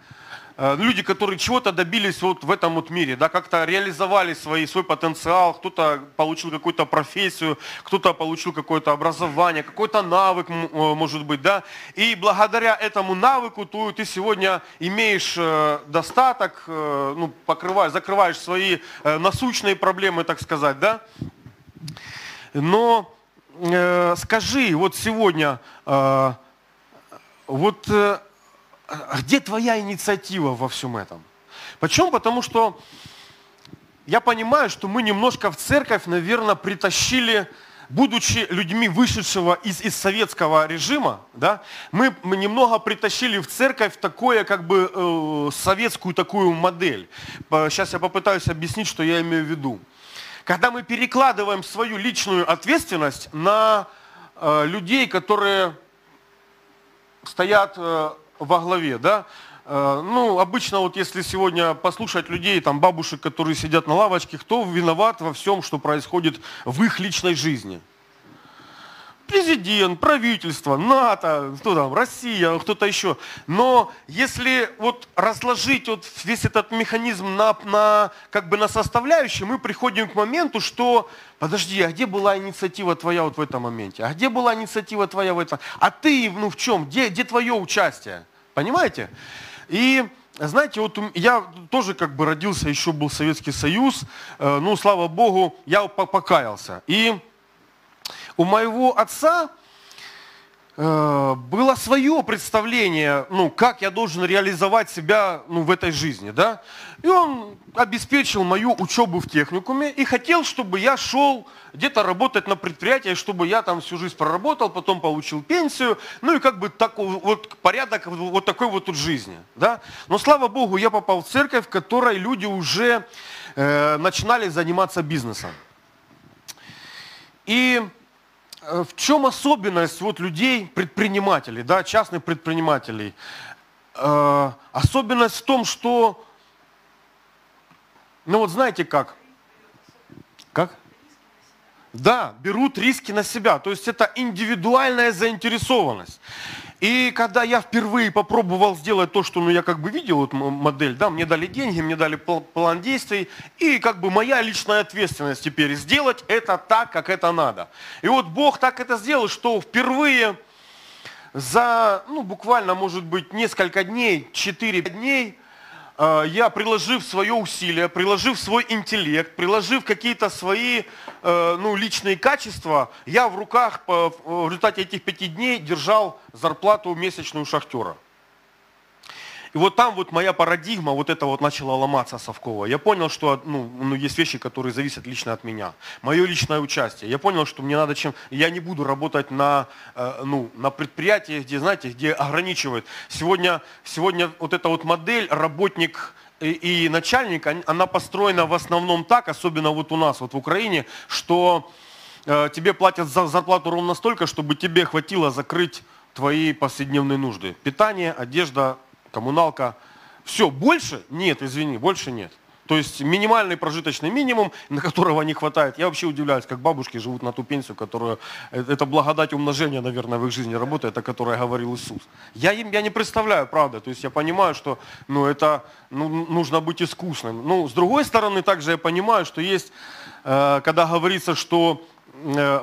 э, люди, которые чего-то добились вот в этом вот мире, да, как-то реализовали свои, свой потенциал, кто-то получил какую-то профессию, кто-то получил какое-то образование, какой-то навык, э, может быть, да, и благодаря этому навыку ты, ты сегодня имеешь э, достаток, э, ну, покрываешь, закрываешь свои э, насущные проблемы, так сказать, да, но э, скажи, вот сегодня, э, вот э, где твоя инициатива во всем этом? Почему? Потому что я понимаю, что мы немножко в церковь, наверное, притащили, будучи людьми вышедшего из, из советского режима, да, мы, мы немного притащили в церковь такое, как бы, э, советскую такую модель. Сейчас я попытаюсь объяснить, что я имею в виду когда мы перекладываем свою личную ответственность на э, людей, которые стоят э, во главе, да, э, ну, обычно вот если сегодня послушать людей, там, бабушек, которые сидят на лавочке, кто виноват во всем, что происходит в их личной жизни? Президент, правительство, НАТО, кто там, Россия, кто-то еще. Но если вот разложить вот весь этот механизм на, на, как бы на составляющие, мы приходим к моменту, что подожди, а где была инициатива твоя вот в этом моменте? А где была инициатива твоя в этом? А ты, ну в чем? Где, где твое участие? Понимаете? И знаете, вот я тоже как бы родился, еще был Советский Союз, э, ну, слава Богу, я покаялся. И у моего отца э, было свое представление, ну, как я должен реализовать себя ну, в этой жизни, да. И он обеспечил мою учебу в техникуме и хотел, чтобы я шел где-то работать на предприятии, чтобы я там всю жизнь проработал, потом получил пенсию, ну и как бы такой вот порядок вот такой вот тут жизни, да. Но слава Богу, я попал в церковь, в которой люди уже э, начинали заниматься бизнесом. И в чем особенность вот людей, предпринимателей, да, частных предпринимателей? Э, особенность в том, что, ну вот знаете как? Как? Да, берут риски на себя. То есть это индивидуальная заинтересованность. И когда я впервые попробовал сделать то, что ну, я как бы видел вот модель, да, мне дали деньги, мне дали план действий, и как бы моя личная ответственность теперь сделать это так, как это надо. И вот Бог так это сделал, что впервые за, ну, буквально, может быть, несколько дней, 4 дней, я, приложив свое усилие, приложив свой интеллект, приложив какие-то свои э, ну, личные качества, я в руках в результате этих пяти дней держал зарплату месячную шахтера. И вот там вот моя парадигма вот это вот начала ломаться совково. Я понял, что ну, ну, есть вещи, которые зависят лично от меня. Мое личное участие. Я понял, что мне надо чем... Я не буду работать на, э, ну, на предприятии, где, знаете, где ограничивают. Сегодня, сегодня вот эта вот модель работник и, и начальник, она построена в основном так, особенно вот у нас, вот в Украине, что э, тебе платят за зарплату ровно столько, чтобы тебе хватило закрыть твои повседневные нужды. Питание, одежда, коммуналка. Все, больше нет, извини, больше нет. То есть минимальный прожиточный минимум, на которого не хватает. Я вообще удивляюсь, как бабушки живут на ту пенсию, которую... Э, это благодать умножения, наверное, в их жизни работает, о которой говорил Иисус. Я, им, я не представляю, правда. То есть я понимаю, что ну, это ну, нужно быть искусным. Ну, с другой стороны, также я понимаю, что есть, э, когда говорится, что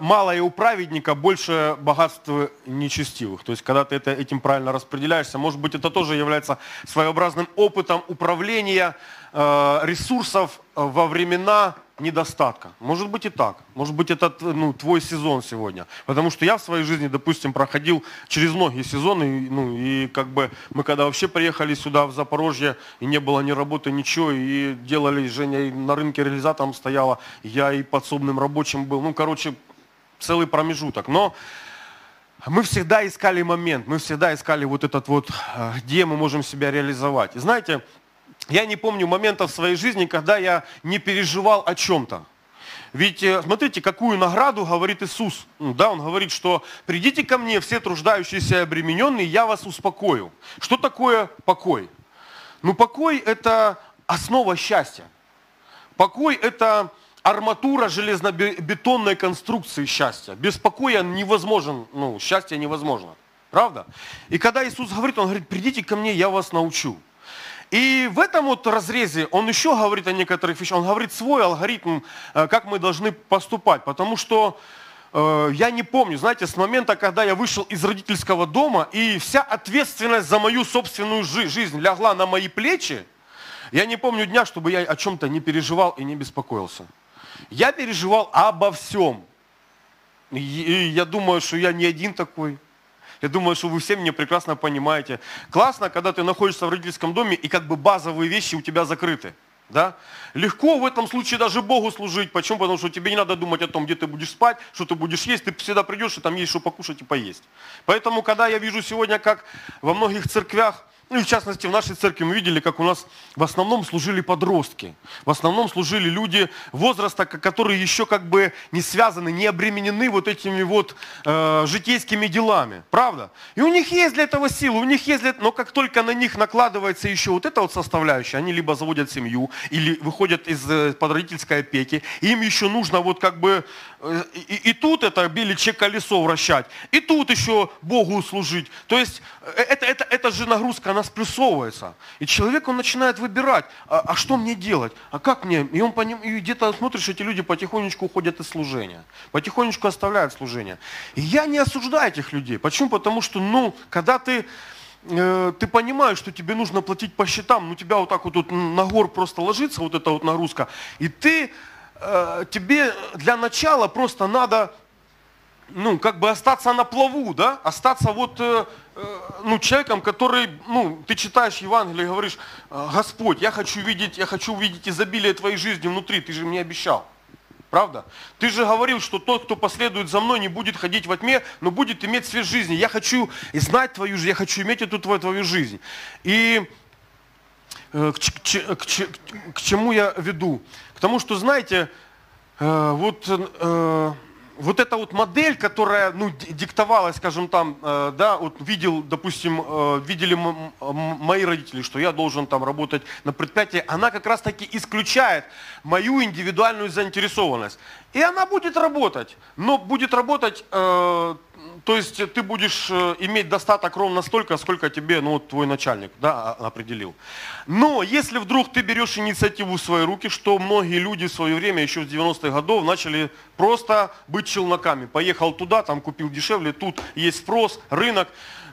малое у праведника, больше богатства нечестивых. То есть, когда ты это, этим правильно распределяешься, может быть, это тоже является своеобразным опытом управления э, ресурсов во времена недостатка. Может быть и так. Может быть это ну, твой сезон сегодня. Потому что я в своей жизни, допустим, проходил через многие сезоны. Ну, и как бы мы когда вообще приехали сюда, в Запорожье, и не было ни работы, ничего, и делали, Женя и на рынке реализатором стояла, я и подсобным рабочим был. Ну, короче, целый промежуток. Но мы всегда искали момент, мы всегда искали вот этот вот, э, где мы можем себя реализовать. И знаете, я не помню момента в своей жизни, когда я не переживал о чем-то. Ведь э, смотрите, какую награду говорит Иисус. Да, Он говорит, что придите ко мне все труждающиеся и обремененные, я вас успокою. Что такое покой? Ну покой это основа счастья. Покой это арматура железнобетонной конструкции счастья. Без покоя невозможен, ну, счастье невозможно. Правда? И когда Иисус говорит, Он говорит, придите ко мне, я вас научу. И в этом вот разрезе он еще говорит о некоторых вещах. Он говорит свой алгоритм, э, как мы должны поступать. Потому что э, я не помню, знаете, с момента, когда я вышел из родительского дома, и вся ответственность за мою собственную жизнь лягла на мои плечи, я не помню дня, чтобы я о чем-то не переживал и не беспокоился. Я переживал обо всем. И я думаю, что я не один такой. Я думаю, что вы все меня прекрасно понимаете. Классно, когда ты находишься в родительском доме и как бы базовые вещи у тебя закрыты. Да? Легко в этом случае даже Богу служить. Почему? Потому что тебе не надо думать о том, где ты будешь спать, что ты будешь есть. Ты всегда придешь, и там есть что покушать и поесть. Поэтому, когда я вижу сегодня, как во многих церквях ну и в частности в нашей церкви мы видели, как у нас в основном служили подростки. В основном служили люди возраста, которые еще как бы не связаны, не обременены вот этими вот э, житейскими делами. Правда? И у них есть для этого силы, у них есть для этого, но как только на них накладывается еще вот эта вот составляющая, они либо заводят семью, или выходят из э, подродительской опеки, им еще нужно вот как бы и, и тут это беличье колесо вращать, и тут еще Богу служить. То есть э, это, это, это же нагрузка она сплюсовывается. И человек, он начинает выбирать, а, а что мне делать, а как мне? И он поним... и где-то смотришь, эти люди потихонечку уходят из служения, потихонечку оставляют служение. И я не осуждаю этих людей. Почему? Потому что, ну, когда ты э, ты понимаешь, что тебе нужно платить по счетам, ну тебя вот так вот тут на гор просто ложится вот эта вот нагрузка, и ты, э, тебе для начала просто надо ну, как бы остаться на плаву, да, остаться вот, э, э, ну, человеком, который, ну, ты читаешь Евангелие и говоришь, «Э, Господь, я хочу видеть, я хочу увидеть изобилие твоей жизни внутри, ты же мне обещал. Правда? Ты же говорил, что тот, кто последует за мной, не будет ходить во тьме, но будет иметь свет жизни. Я хочу знать твою жизнь, я хочу иметь эту твою, твою жизнь. И э, к, к, к, к чему я веду? К тому, что, знаете, э, вот э, вот эта вот модель, которая ну, диктовалась, скажем там, э, да, вот видел, допустим, э, видели мои родители, что я должен там работать на предприятии, она как раз таки исключает мою индивидуальную заинтересованность. И она будет работать, но будет работать э, то есть ты будешь э, иметь достаток ровно столько, сколько тебе ну, твой начальник да, определил. Но если вдруг ты берешь инициативу в свои руки, что многие люди в свое время, еще с 90-х годов, начали просто быть челноками. Поехал туда, там купил дешевле, тут есть спрос, рынок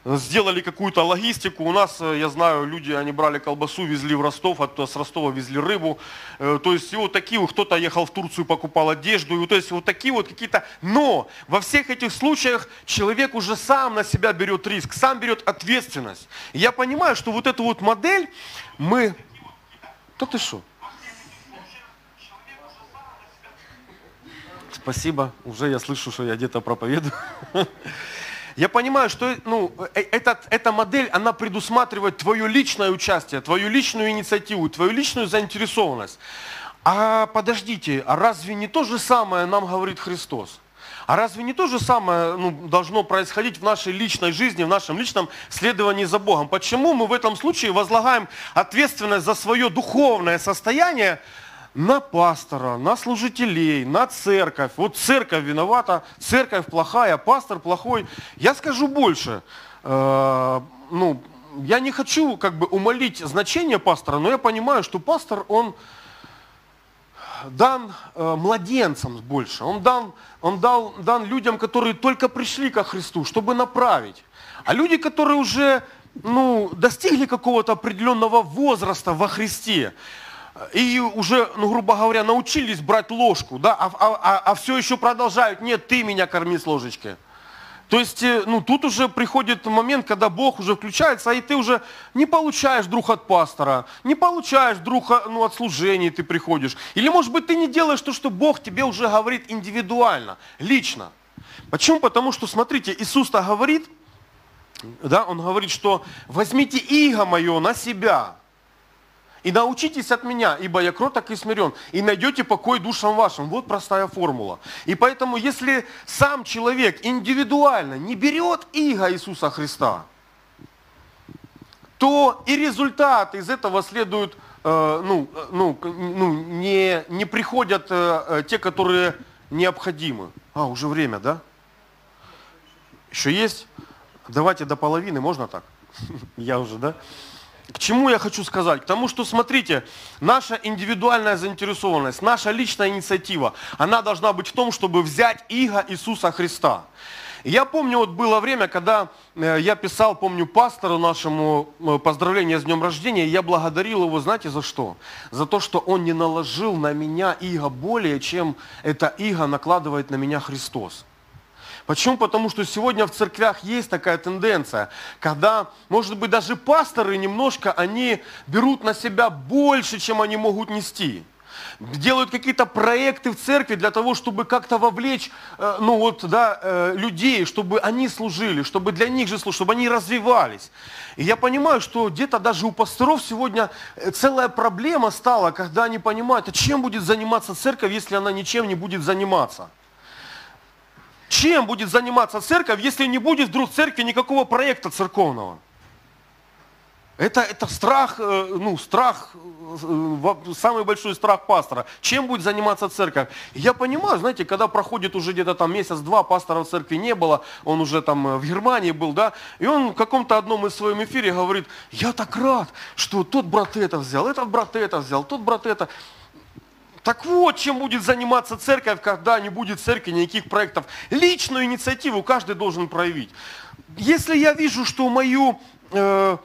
сделали какую-то логистику. У нас, э, я знаю, люди, они брали колбасу, везли в Ростов, а с Ростова везли рыбу. Э, то есть и вот такие, кто-то ехал в Турцию, покупал одежду. И то есть вот такие вот какие-то... Но во всех этих случаях человек уже сам на себя берет риск, сам берет ответственность. И я понимаю, что вот эту вот модель мы... Да ты что? Спасибо, уже я слышу, что я где-то проповедую. Я понимаю, что ну, э, этот, эта модель, она предусматривает твое личное участие, твою личную инициативу, твою личную заинтересованность. А подождите, а разве не то же самое нам говорит Христос? А разве не то же самое ну, должно происходить в нашей личной жизни, в нашем личном следовании за Богом? Почему мы в этом случае возлагаем ответственность за свое духовное состояние на пастора, на служителей, на церковь. Вот церковь виновата, церковь плохая, пастор плохой. Я скажу больше. Э, ну, я не хочу как бы умолить значение пастора, но я понимаю, что пастор, он дан э, младенцам больше. Он дан, он дал, дан людям, которые только пришли ко Христу, чтобы направить. А люди, которые уже ну, достигли какого-то определенного возраста во Христе, и уже, ну, грубо говоря, научились брать ложку, да, а, а, а, а все еще продолжают, нет, ты меня корми с ложечки. То есть, э, ну, тут уже приходит момент, когда Бог уже включается, и ты уже не получаешь вдруг от пастора, не получаешь вдруг а, ну, от служения ты приходишь. Или, может быть, ты не делаешь то, что Бог тебе уже говорит индивидуально, лично. Почему? Потому что, смотрите, Иисус-то говорит, да, Он говорит, что возьмите иго мое на себя, и научитесь от меня, ибо я кроток и смирен, и найдете покой душам вашим. Вот простая формула. И поэтому, если сам человек индивидуально не берет иго Иисуса Христа, то и результаты из этого следуют, э, ну, ну, ну, не, не приходят э, э, те, которые необходимы. А, уже время, да? Еще есть? Давайте до половины, можно так? Я уже, да? К чему я хочу сказать? К тому, что, смотрите, наша индивидуальная заинтересованность, наша личная инициатива, она должна быть в том, чтобы взять иго Иисуса Христа. я помню, вот было время, когда э, я писал, помню, пастору нашему э, поздравление с днем рождения, я благодарил его, знаете, за что? За то, что он не наложил на меня иго более, чем это иго накладывает на меня Христос. Почему? Потому что сегодня в церквях есть такая тенденция, когда, может быть, даже пасторы немножко, они берут на себя больше, чем они могут нести делают какие-то проекты в церкви для того, чтобы как-то вовлечь э, ну вот, да, э, людей, чтобы они служили, чтобы для них же служили, чтобы они развивались. И я понимаю, что где-то даже у пасторов сегодня э, целая проблема стала, когда они понимают, а чем будет заниматься церковь, если она ничем не будет заниматься. Чем будет заниматься церковь, если не будет вдруг в церкви никакого проекта церковного? Это, это страх, э, ну, страх, э, самый большой страх пастора. Чем будет заниматься церковь? Я понимаю, знаете, когда проходит уже где-то там месяц-два, пастора в церкви не было, он уже там э, в Германии был, да, и он в каком-то одном из своем эфире говорит, я так рад, что тот брат это взял, этот брат это взял, тот брат это. Так вот, чем будет заниматься церковь, когда не будет церкви никаких проектов. Личную инициативу каждый должен проявить. Если я вижу, что мою, э,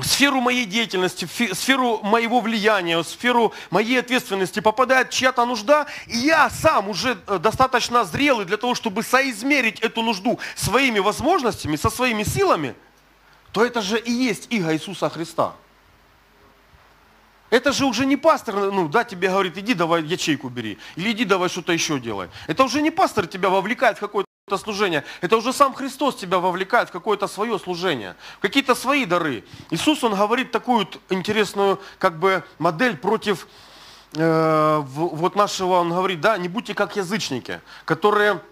сферу моей деятельности, в сферу моего влияния, сферу моей ответственности попадает чья-то нужда, и я сам уже э, достаточно зрелый для того, чтобы соизмерить эту нужду своими возможностями, со своими силами, то это же и есть иго Иисуса Христа. Это же уже не пастор, ну, да, тебе говорит, иди давай ячейку бери, или иди давай что-то еще делай. Это уже не пастор тебя вовлекает в какое-то служение. Это уже сам Христос тебя вовлекает в какое-то свое служение, в какие-то свои дары. Иисус, Он говорит такую интересную как бы модель против э, вот нашего, Он говорит, да, не будьте как язычники, которые Э,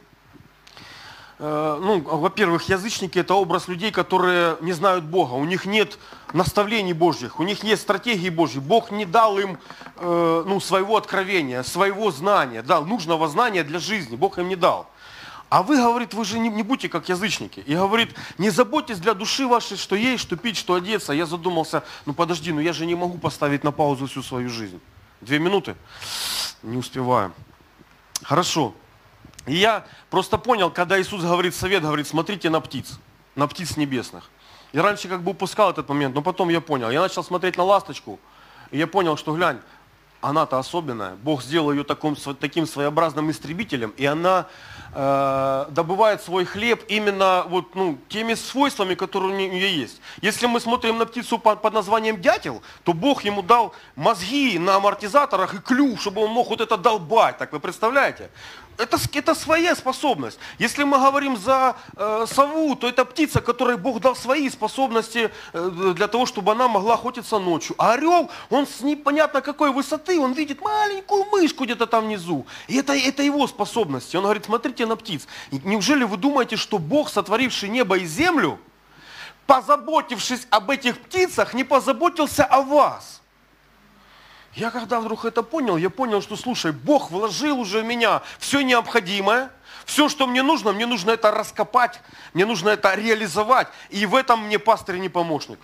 ну, во-первых, язычники это образ людей, которые не знают Бога, у них нет наставлений Божьих, у них нет стратегии Божьей. Бог не дал им э, ну, своего откровения, своего знания, дал нужного знания для жизни, Бог им не дал. А вы, говорит, вы же не, не будьте как язычники. И говорит, не заботьтесь для души вашей, что есть, что пить, что одеться. Я задумался, ну подожди, ну я же не могу поставить на паузу всю свою жизнь. Две минуты? Не успеваю. Хорошо. И я просто понял, когда Иисус говорит совет, говорит, смотрите на птиц, на птиц небесных. И раньше как бы упускал этот момент, но потом я понял. Я начал смотреть на ласточку, и я понял, что глянь, она-то особенная. Бог сделал ее таким, таким своеобразным истребителем, и она э, добывает свой хлеб именно вот, ну, теми свойствами, которые у нее есть. Если мы смотрим на птицу под, под названием дятел, то Бог ему дал мозги на амортизаторах и клюв, чтобы он мог вот это долбать. Так вы представляете? Это, это своя способность. Если мы говорим за э, сову, то это птица, которой Бог дал свои способности э, для того, чтобы она могла охотиться ночью. А орел, он с непонятно какой высоты, он видит маленькую мышку где-то там внизу. И это, это его способности. Он говорит, смотрите на птиц. Неужели вы думаете, что Бог, сотворивший небо и землю, позаботившись об этих птицах, не позаботился о вас? Я когда вдруг это понял, я понял, что, слушай, Бог вложил уже в меня все необходимое, все, что мне нужно, мне нужно это раскопать, мне нужно это реализовать. И в этом мне пастырь не помощник.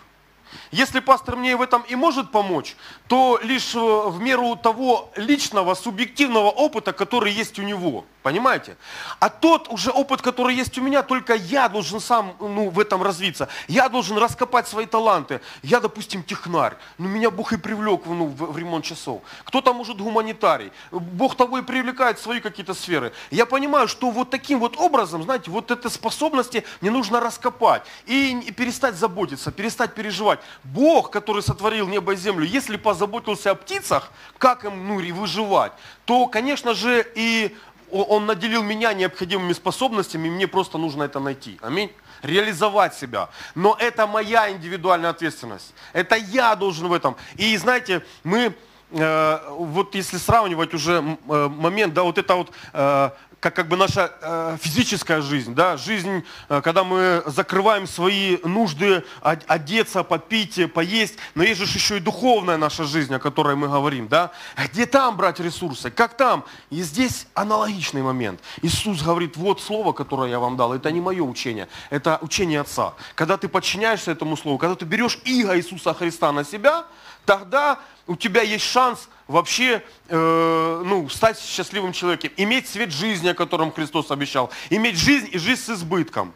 Если пастор мне в этом и может помочь, то лишь в меру того личного, субъективного опыта, который есть у него. Понимаете? А тот уже опыт, который есть у меня, только я должен сам ну, в этом развиться. Я должен раскопать свои таланты. Я, допустим, технарь. Но меня Бог и привлек ну, в, в ремонт часов. Кто-то может гуманитарий. Бог того и привлекает в свои какие-то сферы. Я понимаю, что вот таким вот образом, знаете, вот эти способности мне нужно раскопать. И, и перестать заботиться, перестать переживать. Бог, который сотворил небо и землю, если позаботился о птицах, как им ну, выживать, то, конечно же, и он наделил меня необходимыми способностями, и мне просто нужно это найти. Аминь. Реализовать себя. Но это моя индивидуальная ответственность. Это я должен в этом. И знаете, мы, э, вот если сравнивать уже э, момент, да, вот это вот э, как, как бы наша э, физическая жизнь, да, жизнь, э, когда мы закрываем свои нужды, одеться, попить, поесть, но есть же еще и духовная наша жизнь, о которой мы говорим, да, где там брать ресурсы, как там, и здесь аналогичный момент. Иисус говорит, вот слово, которое я вам дал, это не мое учение, это учение Отца. Когда ты подчиняешься этому слову, когда ты берешь иго Иисуса Христа на себя, тогда у тебя есть шанс вообще э, ну, стать счастливым человеком, иметь свет жизни, о котором Христос обещал, иметь жизнь и жизнь с избытком.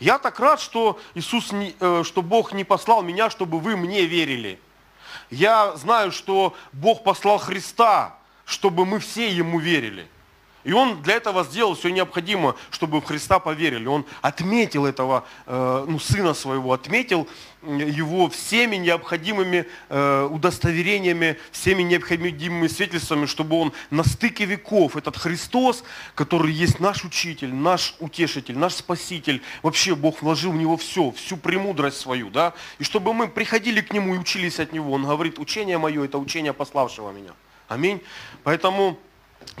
Я так рад, что Иисус, не, э, что Бог не послал меня, чтобы вы мне верили. Я знаю, что Бог послал Христа, чтобы мы все Ему верили. И он для этого сделал все необходимое, чтобы в Христа поверили. Он отметил этого э, ну, сына своего, отметил его всеми необходимыми э, удостоверениями, всеми необходимыми свидетельствами, чтобы он на стыке веков, этот Христос, который есть наш учитель, наш утешитель, наш спаситель, вообще Бог вложил в него все, всю премудрость свою, да, и чтобы мы приходили к нему и учились от него. Он говорит, учение мое, это учение пославшего меня. Аминь. Поэтому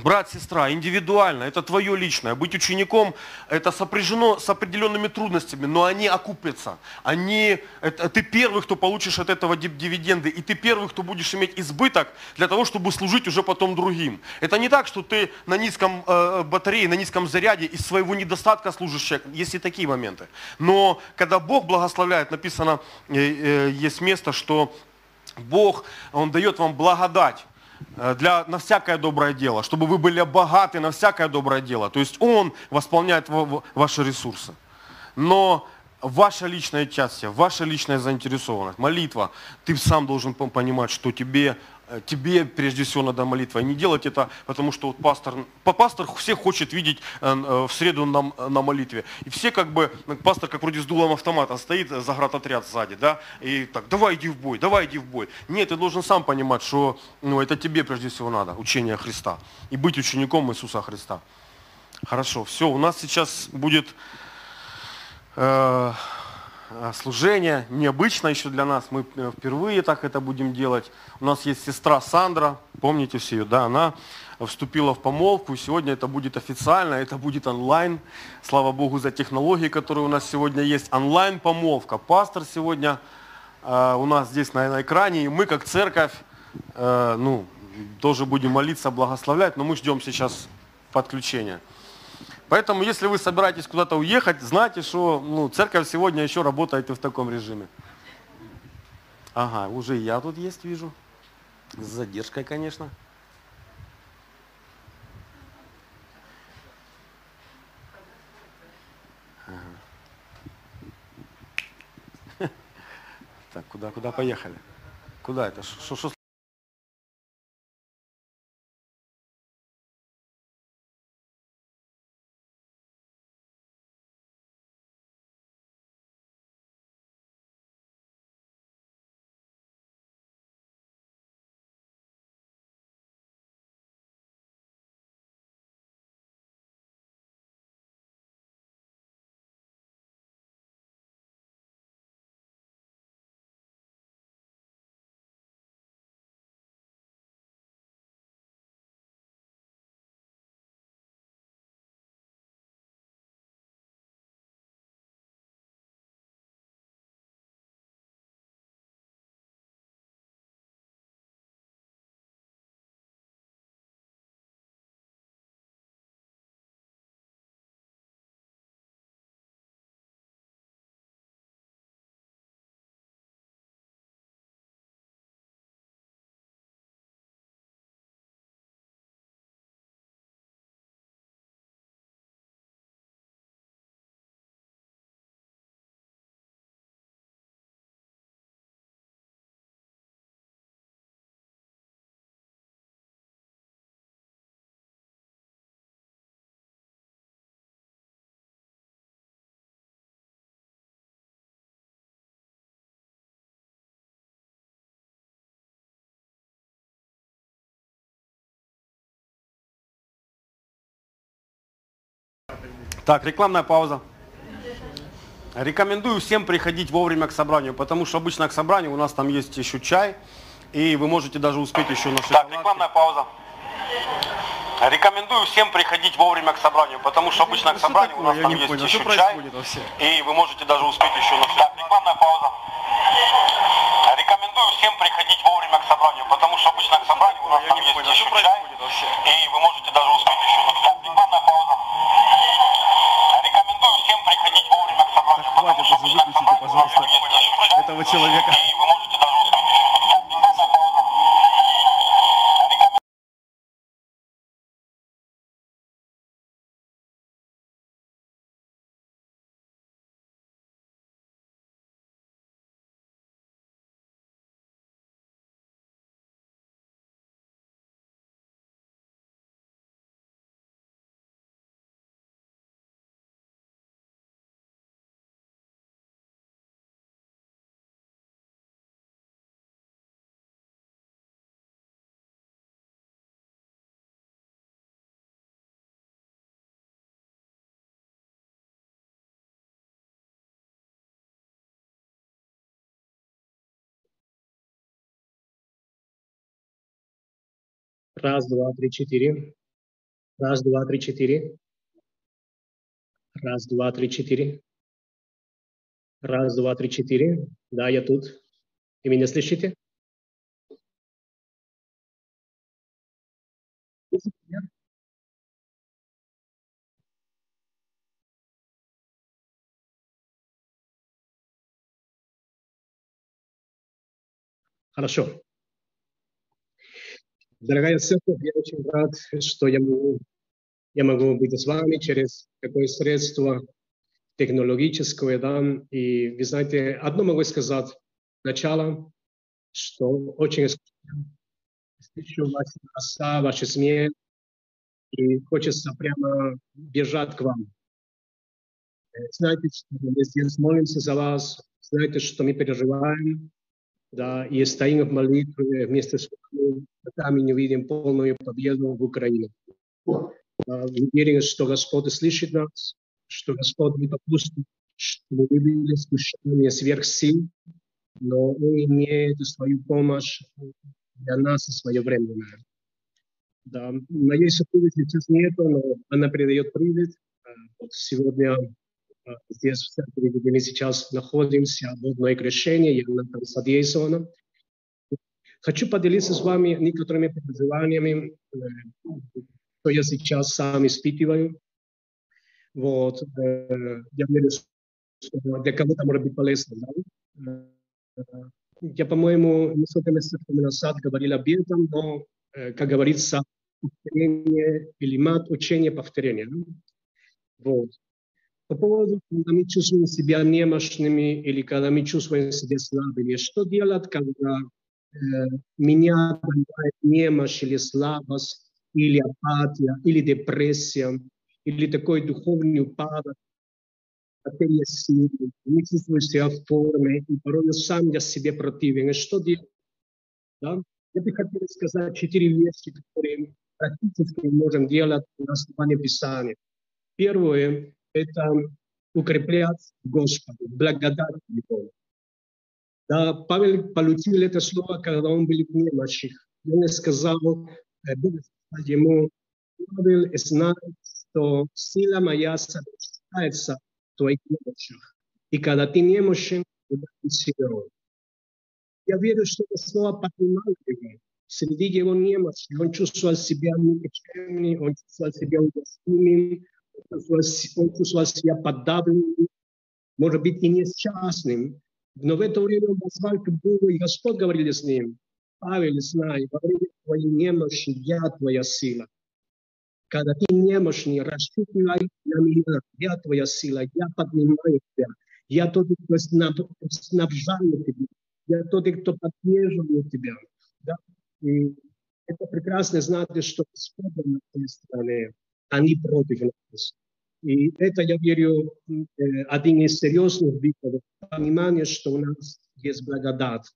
брат, сестра, индивидуально, это твое личное. Быть учеником, это сопряжено с определенными трудностями, но они окупятся. Они, это, ты первый, кто получишь от этого дивиденды, и ты первый, кто будешь иметь избыток для того, чтобы служить уже потом другим. Это не так, что ты на низком э, батарее, на низком заряде из своего недостатка служишь человек. Есть и такие моменты. Но когда Бог благословляет, написано, э, э, есть место, что Бог, Он дает вам благодать Э, для, на всякое доброе дело, чтобы вы были богаты на всякое доброе дело. То есть Он восполняет ваши ресурсы. Но Ваша личная часть, ваша личная заинтересованность, молитва. Ты сам должен пон- понимать, что тебе, э, тебе прежде всего надо молитва. И не делать это, потому что вот пастор, по- пастор всех хочет видеть э, э, в среду на, на молитве. И все как бы, э, пастор как вроде с дулом автомата стоит, э, заградотряд сзади, да, и так, давай иди в бой, давай иди в бой. Нет, ты должен сам понимать, что ну, это тебе прежде всего надо, учение Христа. И быть учеником Иисуса Христа. Хорошо, все, у нас сейчас будет э, э, служение, необычно еще для нас, мы э, впервые так это будем делать. У нас есть сестра Сандра, помните все ее, да, она вступила в помолвку, сегодня это будет официально, это будет онлайн. Слава Богу за технологии, которые у нас сегодня есть. Онлайн помолвка. Пастор сегодня э, у нас здесь на, на экране, и мы как церковь, э, ну, тоже будем молиться, благословлять, но мы ждем сейчас подключения. Поэтому, если вы собираетесь куда-то уехать, знайте, что ну, церковь сегодня еще работает и в таком режиме. Ага, уже я тут есть, вижу. С задержкой, конечно. Ага. Так, куда, куда поехали? Куда это? Что Так, рекламная пауза. Рекомендую всем приходить вовремя к собранию, потому что обычно к собранию у нас там есть еще чай, и вы можете даже успеть еще на Так, рекламная пауза. Рекомендую всем приходить вовремя к собранию, потому что обычно к собранию у нас там есть еще чай, и вы можете даже успеть еще на Так, рекламная пауза. Рекомендую всем приходить вовремя к собранию, потому что обычно к собранию у нас там есть еще чай, и вы можете даже успеть еще этого человека. Раз, два, три, четыре. Раз, два, три, четыре. Раз, два, три, четыре. Раз, два, три, четыре. Да, я тут. Вы меня слышите? Хорошо. Дорогая церковь, я очень рад, что я могу, я могу быть с вами через такое средство технологическое, да, и вы знаете, одно могу сказать, начало, что очень слышу ваши голоса, ваши смех, и хочется прямо бежать к вам. Знаете, что мы здесь молимся за вас, знаете, что мы переживаем, да, и стоим в молитве вместе с вами, пока мы не видим полную победу в Украине. Да, уверен, что Господь слышит нас, что Господь не допустит, что мы были искушения сверх сил, но Он имеет свою помощь для нас своевременная. Да, моей супруги сейчас нету, но она передает привет. Вот сегодня здесь, в церкви, где мы сейчас находимся, водное крещение, и она там задействована. Хочу поделиться с вами некоторыми переживаниями, что я сейчас сам испытываю. Вот. Я верю, что для кого-то может быть полезно. Да? Я, по-моему, несколько месяцев назад говорил об этом, но, как говорится, повторение или мат учение повторения. Вот. По поводу, когда мы чувствуем себя немощными или когда мы чувствуем себя слабыми, что делать, когда э, меня понимает немощь или слабость, или апатия, или депрессия, или такой духовный упадок, потеря силы, не чувствую себя в форме, и порой сам я себе противен. И что делать? Да? Я бы хотел сказать четыре вещи, которые практически можем делать на основании Писания. Первое это укреплять Господа, благодать Его. Да, Павел получил это слово, когда он был в немощи. Он сказал, Бог ему, Павел знает, что сила моя совершается в твоих немощах. И когда ты немощен, ты силен. Я верю, что это слово поднимало его. Среди его немощи он чувствовал себя никчемным, он чувствовал себя уязвимым, он чувствовал себя подавленным, может быть, и несчастным. Но в это время он позвал к Богу, и Господь говорил с ним, Павел, знай, во время твоей немощи я твоя сила. Когда ты немощный, рассчитывай на меня, я твоя сила, я поднимаю тебя. Я тот, кто снабжает тебя. Я тот, кто поддерживает тебя. Да? И это прекрасно знать, что Господь на твоей стороне они против нас. И это, я верю, один из серьезных выводов, понимание, что у нас есть благодать,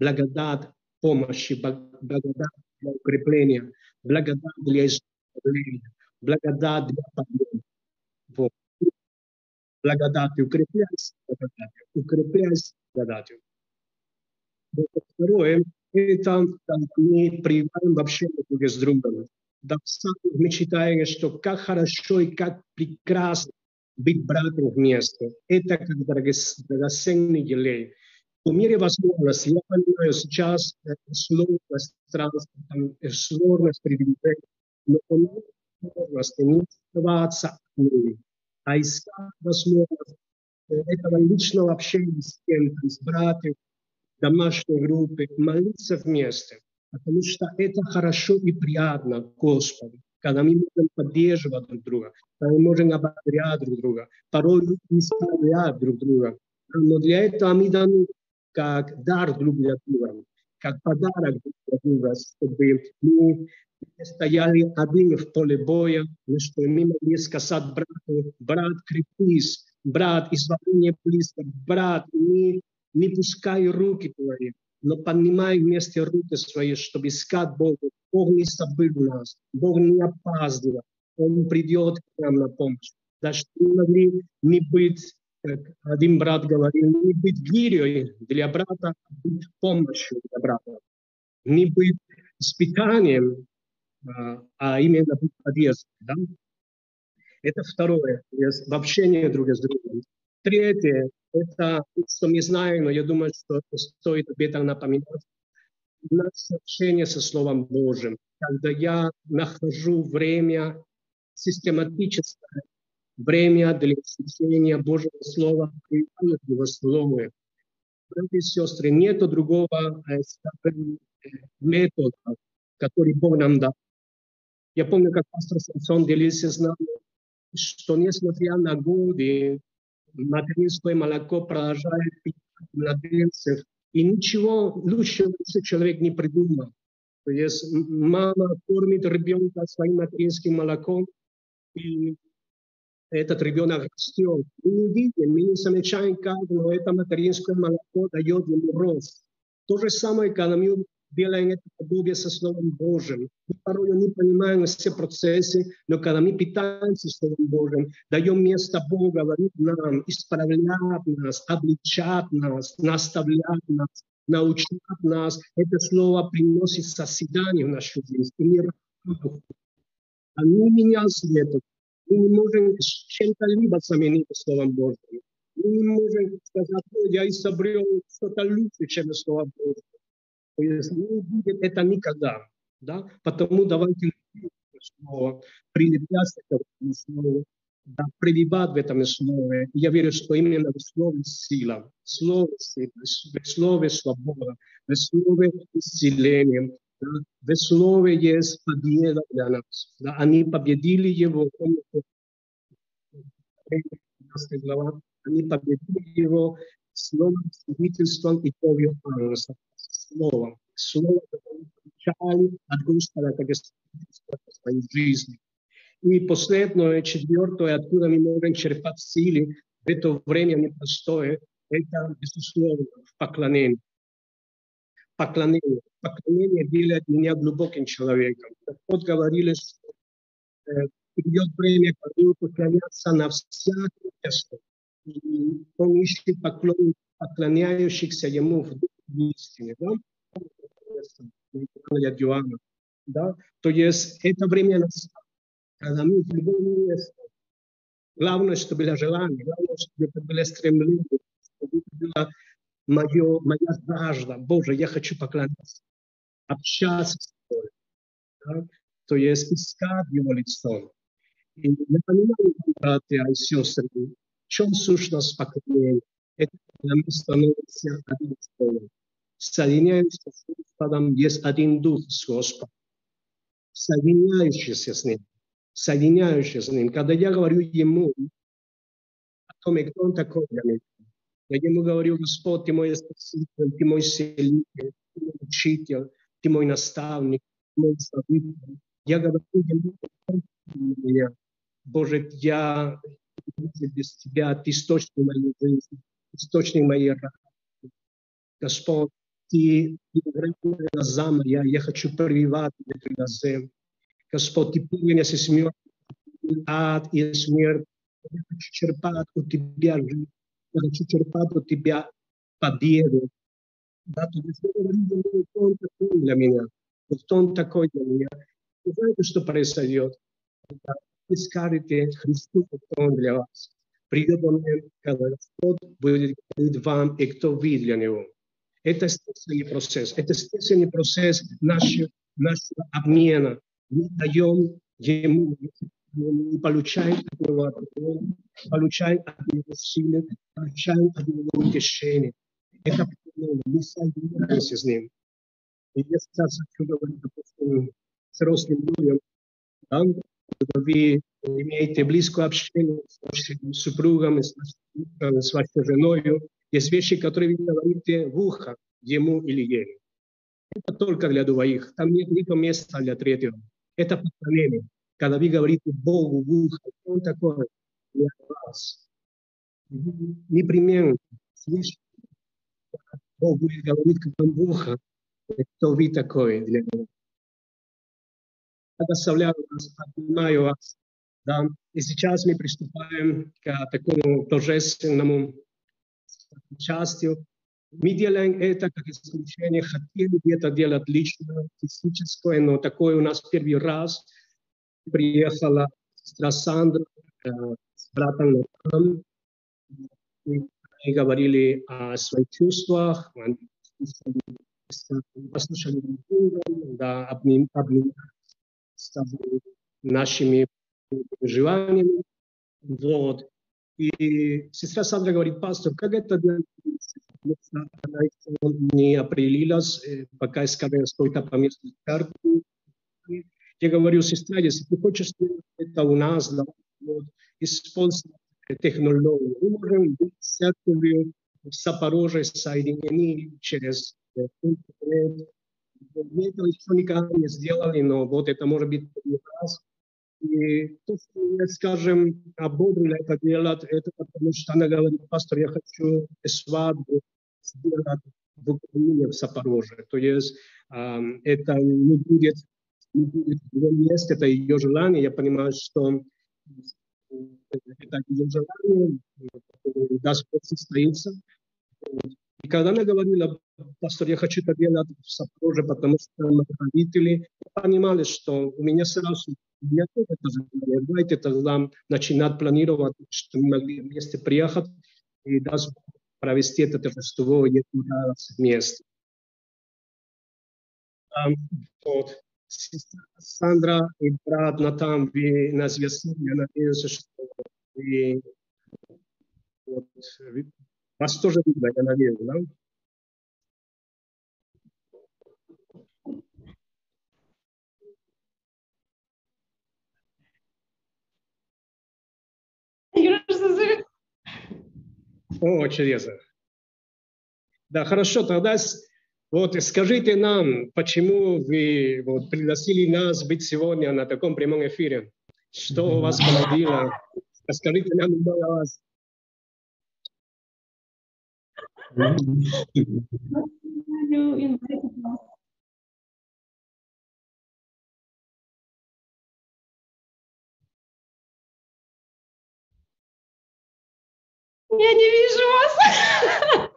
благодать помощи, благодать для укрепления, благодать для исцеления, благодать для подъема. Вот. Благодать укрепляйся, благодать, укрепляйся благодатью. Второе, это мы прививаем вообще друг с другом да, мы считаем, что как хорошо и как прекрасно быть братом вместе. Это как драгоценный елей. В мире возможности, я понимаю, сейчас сложность транспорта, сложность передвижения, но по мере возможности не оставаться одними, а искать возможность этого личного общения с кем-то, с братьями, домашней группы, молиться вместе – потому что это хорошо и приятно Господу, когда мы можем поддерживать друг друга, когда мы можем ободрять друг друга, порой исправлять друг друга. Но для этого мы даны как дар друг для друга, как подарок друг для друга, чтобы мы стояли один в поле боя, что мы могли сказать брату, брат, крепись, брат, избавление близко, брат, не, не пускай руки твои, но поднимай вместе руки свои, чтобы искать Бога. Бог не забыл нас, Бог не опаздывает, Он придет к нам на помощь. Даже мы могли не быть, как один брат говорил, не быть гирей для брата, а быть помощью для брата. Не быть испытанием, а именно быть поддержкой. Да? Это второе, в общении друг с другом. Третье, это, что мы знаем, но я думаю, что стоит об этом напоминать. Наше общение со Словом Божьим, когда я нахожу время систематическое, время для изучения Божьего Слова, Его Слово. Братья и сестры, нет другого скажем, метода, который Бог нам дал. Я помню, как пастор Самсон делился с нами, что несмотря на годы, материнское молоко продолжает пить младенцев. И ничего лучшего человек не придумал. То есть мама кормит ребенка своим материнским молоком, и этот ребенок растет. Мы не видим, мы не замечаем, как, но это материнское молоко дает ему рост. То же самое, когда мы делаем это подобие со Словом Божьим. Мы порой не понимаем все процессы, но когда мы питаемся Словом Божьим, даем место Богу говорить нам, исправлять нас, обличать нас, наставлять нас, научать нас. Это слово приносит созидание в нашу жизнь. И мир Они меня светят. Мы не можем чем-то либо заменить Словом Божьим. Мы не можем сказать, я изобрел что-то лучше, чем Слово Божье. То есть не будет это никогда. Да? Потому давайте слово, прилепляться к этому слову, да, пребывать в этом слове. Я верю, что именно в слове сила, в слове сила, в слове свобода, в слове исцеление, да, в слове есть победа для нас. Да. Они победили его, глава, они победили его словом, свидетельством и кровью ангела словом. Слово получали от Господа как в своей жизни. И последнее, четвертое, откуда мы можем черпать силы в это время непростое, это, безусловно, в поклонении. Поклонение. Поклонение делает меня глубоким человеком. Вот говорили, что э, придет время, когда поклоняться на всякое место. И он ищет поклон, поклоняющихся ему в истине, да? от Иоанна, да? То есть это время в любом месте. Главное, чтобы было желание, главное, чтобы это было стремление, чтобы это было мое, моя жажда. Боже, я хочу поклоняться, общаться с тобой. Да? То есть искать его лицо. И я понимаю, братья и сестры, в чем сущность поклонения? Это когда мы становимся одним целым соединяемся с Господом, есть один Дух с Господом, соединяющийся с Ним, соединяющийся с Ним. Когда я говорю Ему о том, кто Он такой для меня, я Ему говорю, Господь, Ты мой Спаситель, Ты мой Селитель, Ты мой Учитель, Ты мой наставник, Ты мой Славитель. Я говорю Ему, меня, Боже, я без Тебя, Ты источник моей жизни, источник моей радости. Господь, Ти греховна моя, я хочу прививати тебе на землю. Господь, Ты меня со смертью, ад и смерть. Я хочу черпать у Тебя жизнь. Я хочу черпать у Тебя победу. Да, то есть он такой для меня, кто он такой для меня. Вы знаете, что произойдет? Вы скажете Христу, кто он для вас. Придет момент, когда Господь будет говорить вам, и кто вы для Него. Это естественный процесс. Это естественный процесс нашего, нашего обмена. Мы даем ему, мы получаем от него ответ, получаем от него силы, получаем от него утешение. Это мы соединяемся с ним. И я сейчас хочу говорить, допустим, взрослым людям, да, когда вы имеете близкое общение с вашим супругом, с, с вашей женой, есть вещи, которые вы говорите в ухо ему или ей. Это только для двоих. Там нет никакого места для третьего. Это поклонение. Когда вы говорите Богу в ухо, он такой для вас. Непременно слышите, Бог будет говорить к вам в ухо, кто вы такой для него. Благословляю вас, обнимаю вас. Да. И сейчас мы приступаем к такому торжественному частью. Делаем это как исключение, хотели где-то делать лично, физическое, но такое у нас первый раз. Приехала сестра Сандра э, с братом Натаном. Мы говорили о своих чувствах, послушали да, обмен с нашими переживаниями. Вот. И сестра Сандра говорит, пастор, как это? Она не определилась, э, пока искали какой-то поместную карту. Я говорю, сестра, если ты хочешь это у нас, да, вот, использовать технологии. Мы можем быть церковью в Запорожье соединены через э, интернет. Мы этого еще никогда не сделали, но вот это может быть первый раз. И то, что я, скажем, ободрил это делать, это потому что она говорит, пастор, я хочу свадьбу сделать в Украине, в Запорожье. То есть э, это не будет, не будет ее место, это ее желание. Я понимаю, что это ее желание, даст Бог состоится. И когда она говорила, пастор, я хочу это делать в Запорожье, потому что мы родители понимали, что у меня сразу, тоже это желание. Давайте тогда начинать планировать, что мы могли вместе приехать и даже провести это торжество вместе. Вот. Сестра Сандра и брат Натан, вы нас весны, я надеюсь, что вы, вот, вас тоже видно, я надеюсь, да? О, чудесно. Да, хорошо, тогда вот скажите нам, почему вы вот, пригласили нас быть сегодня на таком прямом эфире? Что у вас побудило? Расскажите нам о вас. You invited us. Я не вижу вас.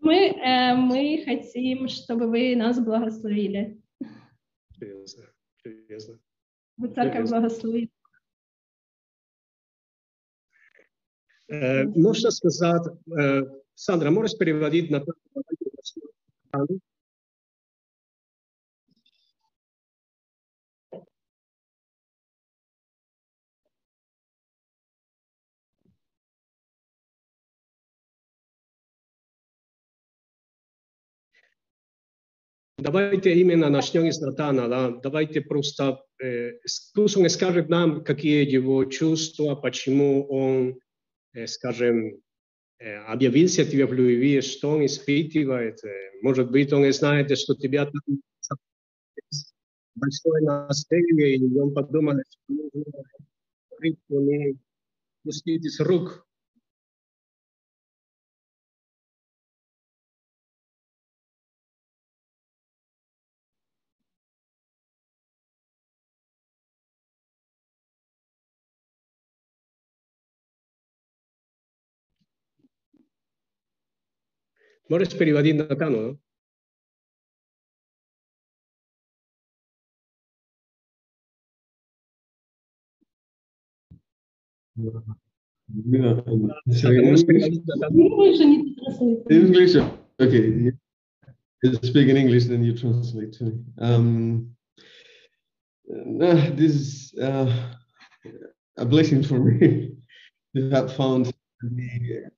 Мы, э, мы хотим, чтобы вы нас благословили. Чудесно, чудесно. Вы церковь Чудесно. Можно сказать, э, Сандра, можешь переводить на Давайте именно начнем с Натана. Да? Давайте просто, э, пусть он скажет нам, какие его чувства, почему он, э, скажем, э, объявился тебе в любви, что он испытывает. Э, Может быть, он знает, что тебя там большое наследие, и он подумал, что нужно пустить из рук. Morris περιβαδίντα κάνω. English, okay. Speak in English, then you translate to me. Um, uh, this is uh, a blessing for me to have found the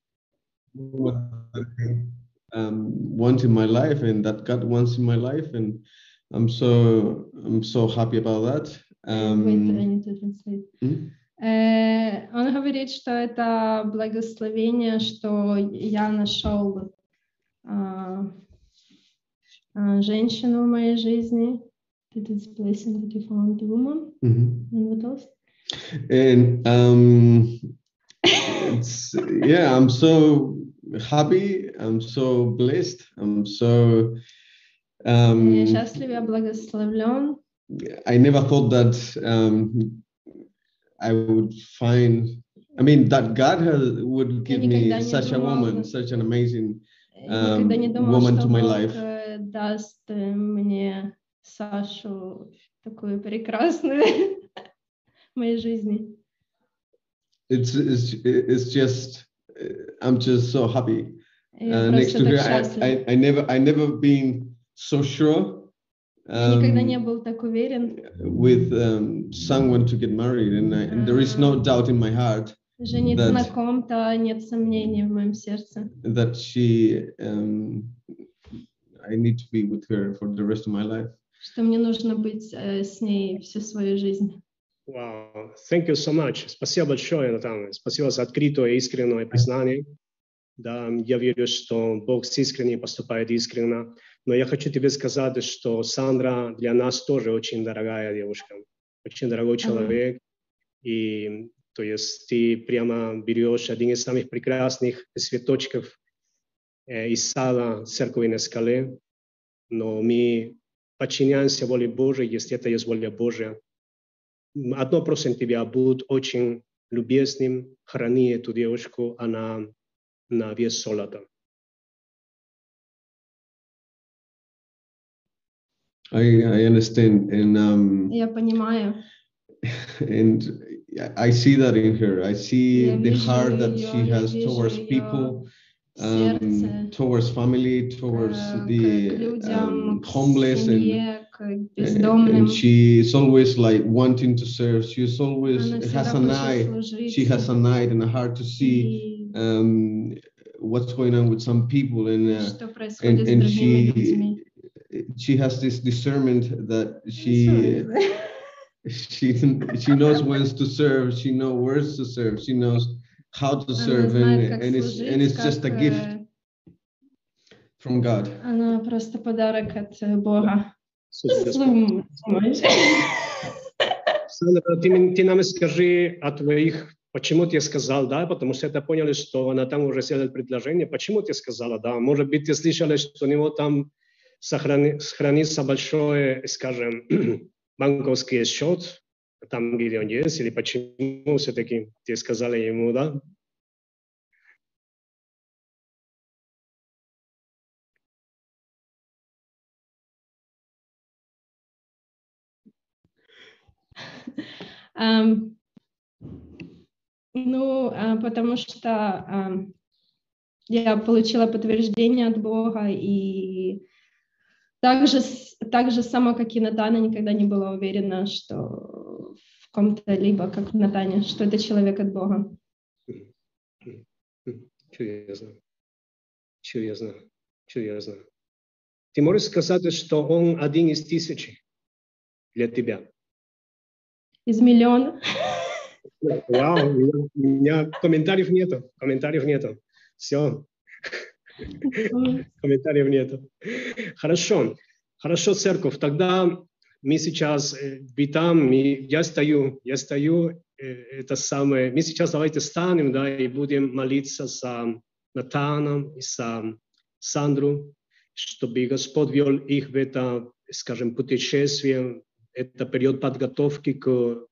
um, want in my life, and that God wants in my life, and I'm so I'm so happy about that. Wait, I Um, need to translate. м? Э, Он говорит, что это благословение, что я нашел а, а, женщину в моей жизни. It is blessing that you found a woman. мгм. And what else? and um it's yeah i'm so happy i'm so blessed i'm so Я um счастлив, я благословлен. i never thought that um i would find i mean that god has, would give me никогда не such a думала. woman such an amazing Я Никогда не um, думала, woman что to my Бог life. э, даст э, мне Сашу такую прекрасную в моей жизни. it's it's it's just uh, i'm just so happy Я uh, next просто to her так I, счастлива. I i never i never been so sure Я никогда um, не был так уверен. with um, someone to get married, and, I, and there is no doubt in my heart Жениться на That- ком-то нет сомнений в моем сердце. that she, um, I need to be with her for the rest of my life. что мне нужно быть э, с ней всю свою жизнь. Wow, thank you so much. Спасибо большое, Натан. Спасибо за открытое искреннее признание. Да, я верю, что Бог с искренне поступает искренне. Но я хочу тебе сказать, что Сандра для нас тоже очень дорогая девушка, очень дорогой человек. И то есть ты прямо берешь один из самых прекрасных цветочков э, из сада церкви на скале, но мы подчиняемся воле Божией, если это есть воля Божья. Одно просим тебя, будь очень любезным, храни эту девушку, она на вес золота. I, I understand. And um, Я понимаю, and I see that in her. I see Я the вижу heart that её, she я has вижу towards её people, um, сердце towards family, towards к, к the людям, um, к homeless, and, семье, к and бездомным. and she is always like wanting to serve. She's always Она has всегда an хочет eye. служить. She has an eye and a heart to see и um, what's going on with some people, and uh, что and происходит с and другими she людьми. she has this discernment that she she she knows when to serve she knows where to serve she knows how to Она serve знает, and, как and it's служить, and it's just a как, gift э, from god Она просто подарок от э, Бога. Слумаешь? Сандра, ты, ты нам скажи о твоих, почему ты сказал да, потому что это поняли, что она там уже сделала предложение. Почему ты сказала да? Может быть, ты слышала, что у него там сохрани, сохранится большой, скажем, банковский счет, там, где он есть, или почему все-таки ты сказала ему да? Ну, а, потому что я получила подтверждение от Бога, и также, так же само, как и Натана, никогда не была уверена, что в ком-то либо, как в Натане, что это человек от Бога. Чудесно. Чудесно. Чудесно. Ты можешь сказать, что он один из тысячи для тебя? Из миллиона. Вау, у меня, у меня комментариев нету, комментариев нету. Все, комментариев нету. Хорошо, хорошо, церковь. Тогда мы сейчас, э, вы там, мы- я стою, я стою, э, это самое. Мы сейчас давайте станем, да, и будем молиться за Натана и за Сандру, чтобы Господь вел их в это, скажем, путешествие, это период подготовки к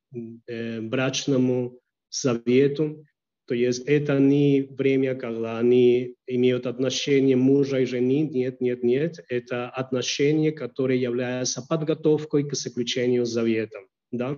э, брачному завету. То есть это не время, когда они имеют отношения мужа и жены. Нет, нет, нет. Это отношения, которые являются подготовкой к заключению завета. Да?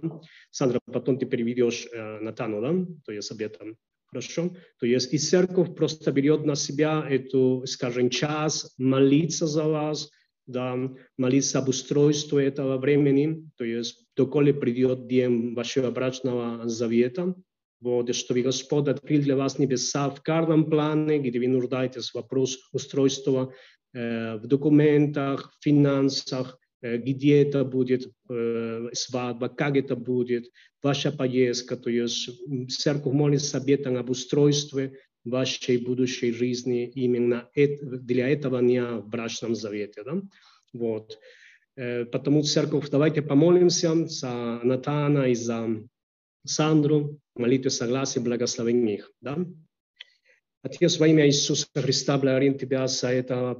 Сандра, потом ты переведешь э, Натану, да? То есть об этом. Хорошо? То есть и церковь просто берет на себя эту, скажем, час молиться за вас, да, молиться об устройстве этого времени, то есть доколе придет день вашего брачного завета, вот, чтобы Господь открыл для вас небеса в каждом плане, где вы нуждаетесь в вопрос устройства, э, в документах, в финансах, э, где это будет э, свадьба, как это будет, ваша поездка, то есть церковь молится обетом об устройстве вашей будущей жизни именно для этого дня в брачном завете. Да? Вот. Э, Потому церковь, давайте помолимся за Натана и за Сандру, молитве согласия, благословим их. Да? Отец, во имя Иисуса Христа, благодарим Тебя за, это,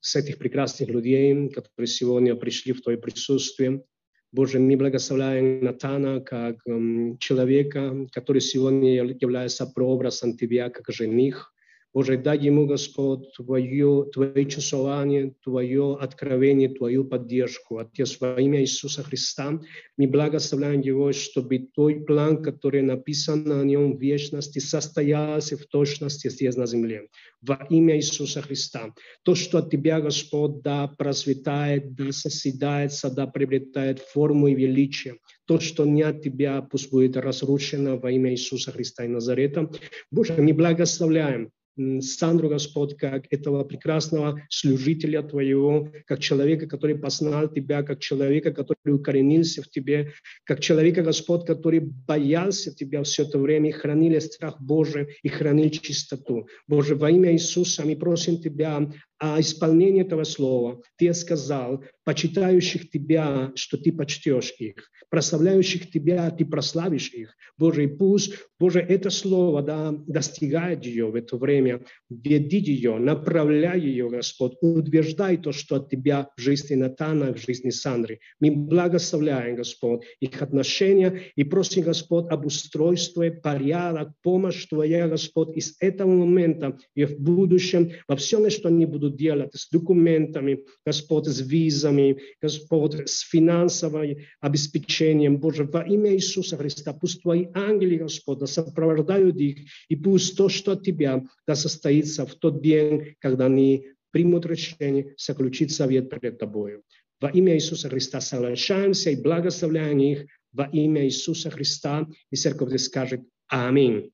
с этих прекрасных людей, которые сегодня пришли в Твое присутствие. Боже, мы благословляем Натана как м, человека, который сегодня яв- является прообразом Тебя как жених. Боже, дай ему, Господь, Твое, Твое чувствование, Твое откровение, Твою поддержку. Отец, во имя Иисуса Христа, мы благословляем Его, чтобы Твой план, который написан на нем в вечности, состоялся в точности здесь на земле. Во имя Иисуса Христа. То, что от Тебя, Господь, да процветает, да соседается, да приобретает форму и величие. То, что не от Тебя, пусть будет разрушено во имя Иисуса Христа и Назарета. Боже, мы благословляем Сандру, Господь, как этого прекрасного служителя Твоего, как человека, который познал Тебя, как человека, который укоренился в Тебе, как человека, Господь, который боялся Тебя все это время и хранил страх Божий и хранил чистоту. Боже, во имя Иисуса мы просим Тебя о исполнении этого слова. Ты сказал, почитающих Тебя, что Ты почтешь их, прославляющих Тебя, Ты прославишь их. Боже, пусть, Боже, это слово да, достигает ее в это время. Веди ее, направляй ее, Господь, утверждай то, что от Тебя в жизни Натана, в жизни Сандры. Мы благословляем, Господь, их отношения и просим, Господь, об устройстве, порядок, помощь Твоя, Господь, из этого момента и в будущем, во всем, что они будут делать, с документами, Господь, с визами, Господь, с финансовым обеспечением, Боже, во имя Иисуса Христа, пусть Твои ангелы, Господь, да сопровождают их, и пусть то, что от Тебя, да состоится в тот день, когда они примут решение заключить совет перед Тобою. Во имя Иисуса Христа соглашаемся и благословляем их во имя Иисуса Христа. И церковь скажет Аминь.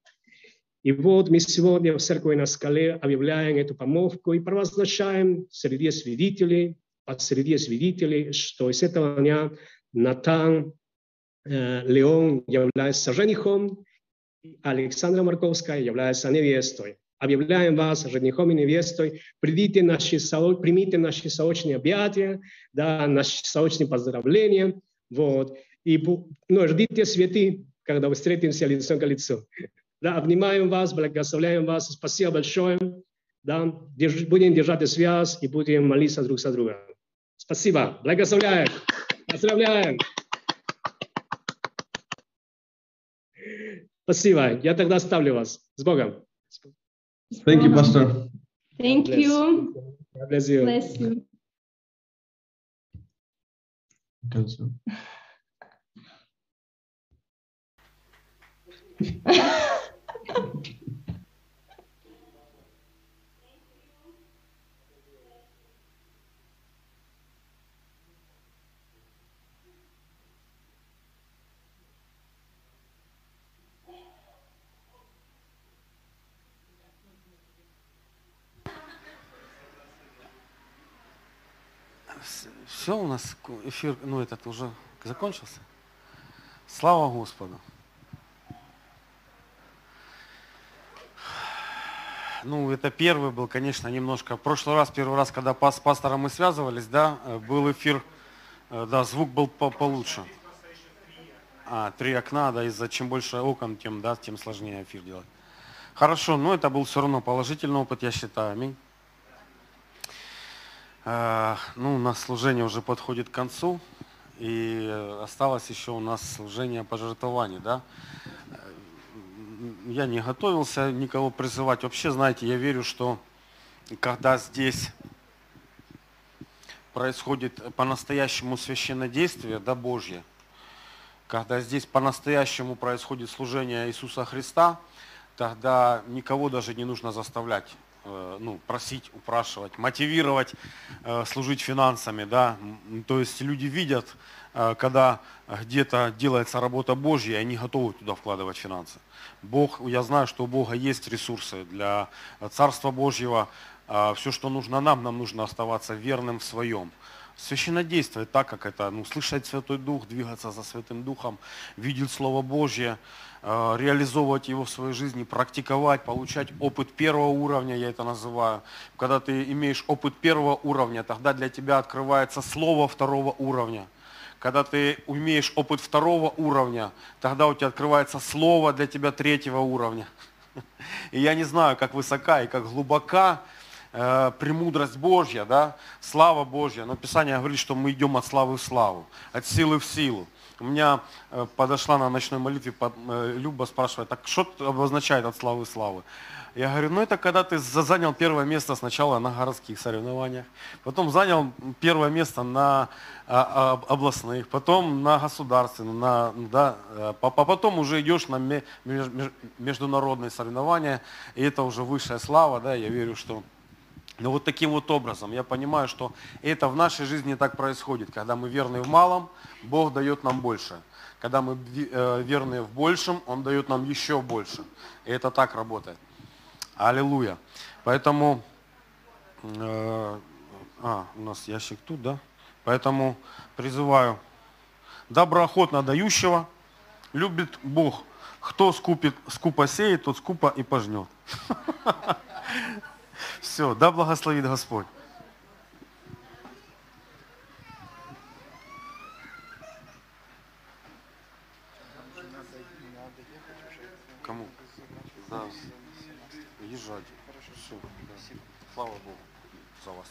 И вот мы сегодня в церкви на скале объявляем эту помолвку и провозглашаем среди свидетелей, посреди свидетелей, что с этого дня Натан э, Леон является женихом, Александра Марковская является невестой. Объявляем вас женихом и невестой. Придите наши, примите наши соочные объятия, да, наши соочные поздравления. Вот. И ну, ждите святы, когда встретимся лицом к лицу. Да, обнимаем вас, благословляем вас. Спасибо большое. Да, держ- будем держать связь и будем молиться друг за друга. Спасибо. Благословляем. Поздравляем. Спасибо. Я тогда оставлю вас. С Богом. Thank you, Pastor. Thank Bless. you. God bless you. Bless you. Cancel. Все у нас эфир, ну этот уже закончился. Слава Господу. Ну, это первый был, конечно, немножко. В прошлый раз, первый раз, когда с пастором мы связывались, да, э, был эфир, э, да, звук был по- получше. А, три окна, да, из-за чем больше окон, тем, да, тем сложнее эфир делать. Хорошо, но это был все равно положительный опыт, я считаю. Аминь. Э, Ну, у нас служение уже подходит к концу, и осталось еще у нас служение пожертвований, да. Э, Я не готовился никого призывать. Вообще, знаете, я верю, что когда здесь происходит по-настоящему священнодействие, да, Божье, когда здесь по-настоящему происходит служение Иисуса Христа, тогда никого даже не нужно заставлять, ну, просить, упрашивать, мотивировать э, служить финансами, да. То есть люди видят, э, когда где-то делается работа Божья, и они готовы туда вкладывать финансы. Бог, я знаю, что у Бога есть ресурсы для Царства Божьего. Все, что нужно нам, нам нужно оставаться верным в своем. Священнодействовать так, как это, ну, слышать Святой Дух, двигаться за Святым Духом, видеть Слово Божье, э, реализовывать его в своей жизни, практиковать, получать опыт первого уровня, я это называю. Когда ты имеешь опыт первого уровня, тогда для тебя открывается Слово второго уровня. Когда ты имеешь опыт второго уровня, тогда у тебя открывается Слово для тебя третьего уровня. И я не знаю, как высока и как глубока э, премудрость Божья, да, слава Божья. Но Писание говорит, что мы идем от славы в славу, от силы в силу. У меня э, подошла на ночной молитве э, Люба, спрашивает, так что обозначает от славы в славу? Я говорю, ну это когда ты за- занял первое место сначала на городских соревнованиях, потом занял первое место на а, а, областных, потом на государственных, на, да, по- потом уже идешь на ме- меж- меж- международные соревнования, и это уже высшая слава, да, я верю, что но вот таким вот образом я понимаю, что это в нашей жизни так происходит. Когда мы верны в малом, Бог дает нам больше. Когда мы э, верны в большем, Он дает нам еще больше. И это так работает. Аллилуйя. Поэтому, э, а, у нас ящик тут, да? Поэтому призываю доброохотно дающего, любит Бог. Кто скупит, скупо сеет, тот скупо и пожнет. Все, да благословит Господь. Кому? Да. Езжайте. Все. Да. Слава Богу за вас.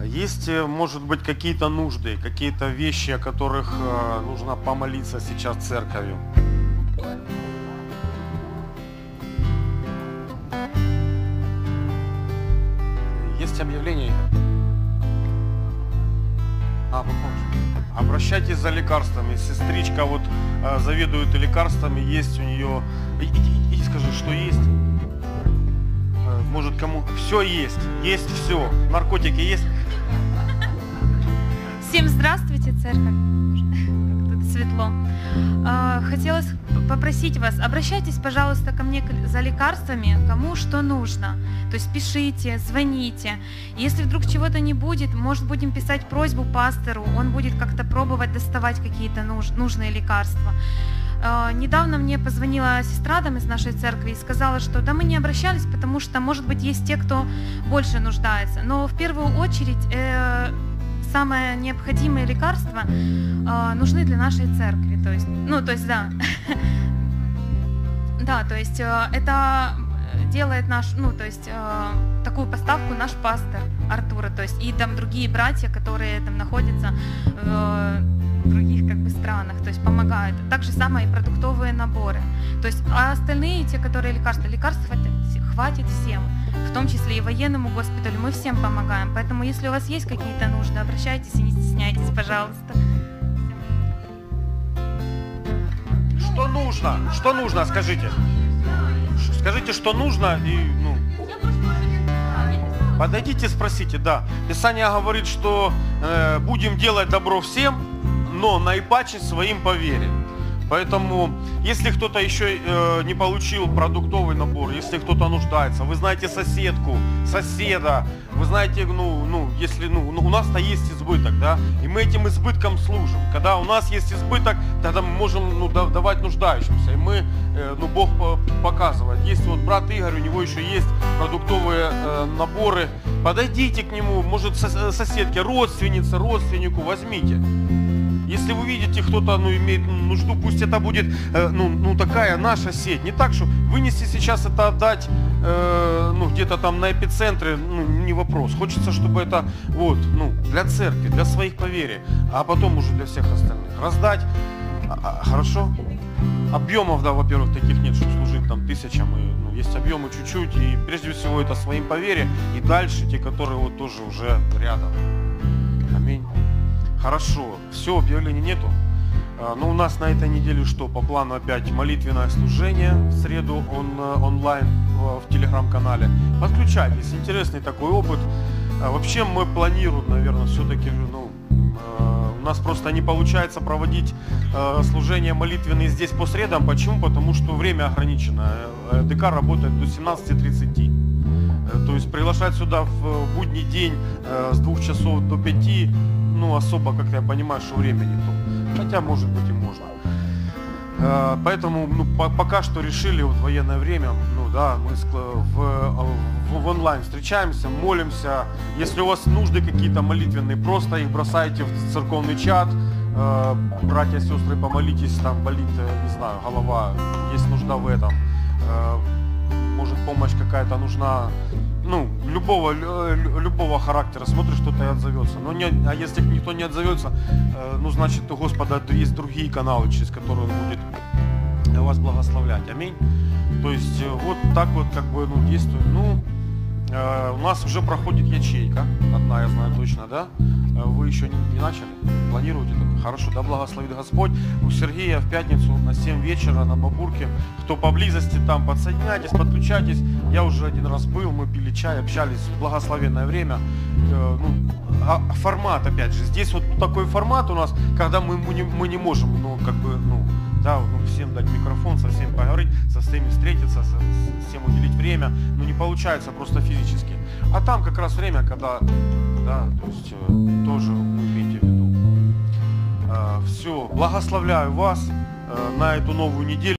Есть, э, может быть, какие-то нужды, какие-то вещи, о которых э, нужно помолиться сейчас церковью. За лекарствами. Сестричка вот э, заведует лекарствами, есть у нее... Иди, иди, иди скажи, что есть. Э, Может, кому... Все есть, есть все. Наркотики есть. Всем здравствуйте, церковь. Тут светло. А, Хотелось попросить вас, обращайтесь, пожалуйста, ко мне за лекарствами, кому что нужно. То есть пишите, звоните. Если вдруг чего-то не будет, может будем писать просьбу пастору, он будет как-то пробовать доставать какие-то нуж- нужные лекарства. А, Недавно мне позвонила сестра там из нашей церкви и сказала, что да мы не обращались, потому что, может быть, есть те, кто больше нуждается. Но в первую очередь э, самое необходимые лекарства э, нужны для нашей церкви. То есть, ну, то есть, да. Да, то есть э, это делает наш, ну, то есть э, такую поставку наш пастор Артура, то есть и там другие братья, которые там находятся в других как бы странах, то есть помогают. Так же самое и продуктовые наборы. То есть, а остальные, те, которые лекарства, лекарств хватит всем, в том числе и военному госпиталю, мы всем помогаем. Поэтому, если у вас есть какие-то нужды, обращайтесь и не стесняйтесь, пожалуйста. Что нужно? Что нужно, скажите. Скажите, что нужно и, ну, подойдите, спросите, да. Писание говорит, что э, будем делать добро всем, но наипаче своим по вере. Поэтому, если кто-то еще э, не получил продуктовый набор, если кто-то нуждается, вы знаете соседку, соседа, вы знаете, ну, ну, если, ну, ну, у нас-то есть избыток, да, и мы этим избытком служим. Когда у нас есть избыток, тогда мы можем, ну, да- давать нуждающимся, и мы, э, ну, Бог по- показывает. Есть вот брат Игорь, у него еще есть продуктовые э, наборы, подойдите к нему, может, сос- соседке, родственнице, родственнику, возьмите. Если вы видите, кто-то ну, имеет нужду, пусть это будет э, ну, ну, такая наша сеть. Не так, что вынести сейчас это отдать э, ну, где-то там на эпицентре, ну, не вопрос. Хочется, чтобы это вот, ну, для церкви, для своих поверий, а потом уже для всех остальных. Раздать, а, а, хорошо? Объемов, да, во-первых, таких нет, чтобы служить там тысячам. И, ну, есть объемы чуть-чуть, и прежде всего это своим поверье, и дальше те, которые вот тоже уже рядом. Хорошо, все, объявлений нету. А, Ну, у нас на этой неделе что? По плану опять молитвенное служение в среду он, э, онлайн в телеграм-канале. Подключайтесь, интересный такой опыт. А, Вообще мы планируем, наверное, все-таки, ну, э, у нас просто не получается проводить э, служения молитвенные здесь по средам. Почему? Потому что время ограничено. ДК работает до 17.30. Э, То есть приглашать сюда в будний день с двух часов до пяти, ну особо, как я понимаю, что время не то. Хотя, может быть, и можно. Э, Поэтому ну, по- пока что решили вот военное время, ну да, мы ск- в, э, в- в онлайн встречаемся, молимся. Если у вас нужды какие-то молитвенные, просто их бросайте в церковный чат. Э, Братья, сестры, помолитесь, там болит, э, не знаю, голова, есть нужда в этом. Э, Может помощь какая-то нужна, ну, любого, лю- лю- любого характера, смотришь, кто-то и отзовется. Но не, а если никто не отзовется, э, ну, значит, у Господа есть другие каналы, через которые Он будет вас благословлять. Аминь. То есть э, вот так вот как бы ну, действует. Ну, э, у нас уже проходит ячейка, одна, я знаю точно, да? Э, вы еще не начали, планируете только? Хорошо, да благословит Господь. У Сергея в пятницу на 7 вечера на Бабурке. Кто поблизости там, подсоединяйтесь, подключайтесь. Я уже один раз был, мы пили чай, общались. Благословенное время. Э, ну, а, а формат, опять же, здесь вот такой формат у нас, когда мы, мы, не, мы не можем, ну, как бы, ну, да, ну, всем дать микрофон, со всеми поговорить, со всеми встретиться, со, всем уделить время, ну, не получается просто физически. А там как раз время, когда, да, то есть... Э, тоже имейте в виду. Э, Все, благословляю вас э, на эту новую неделю.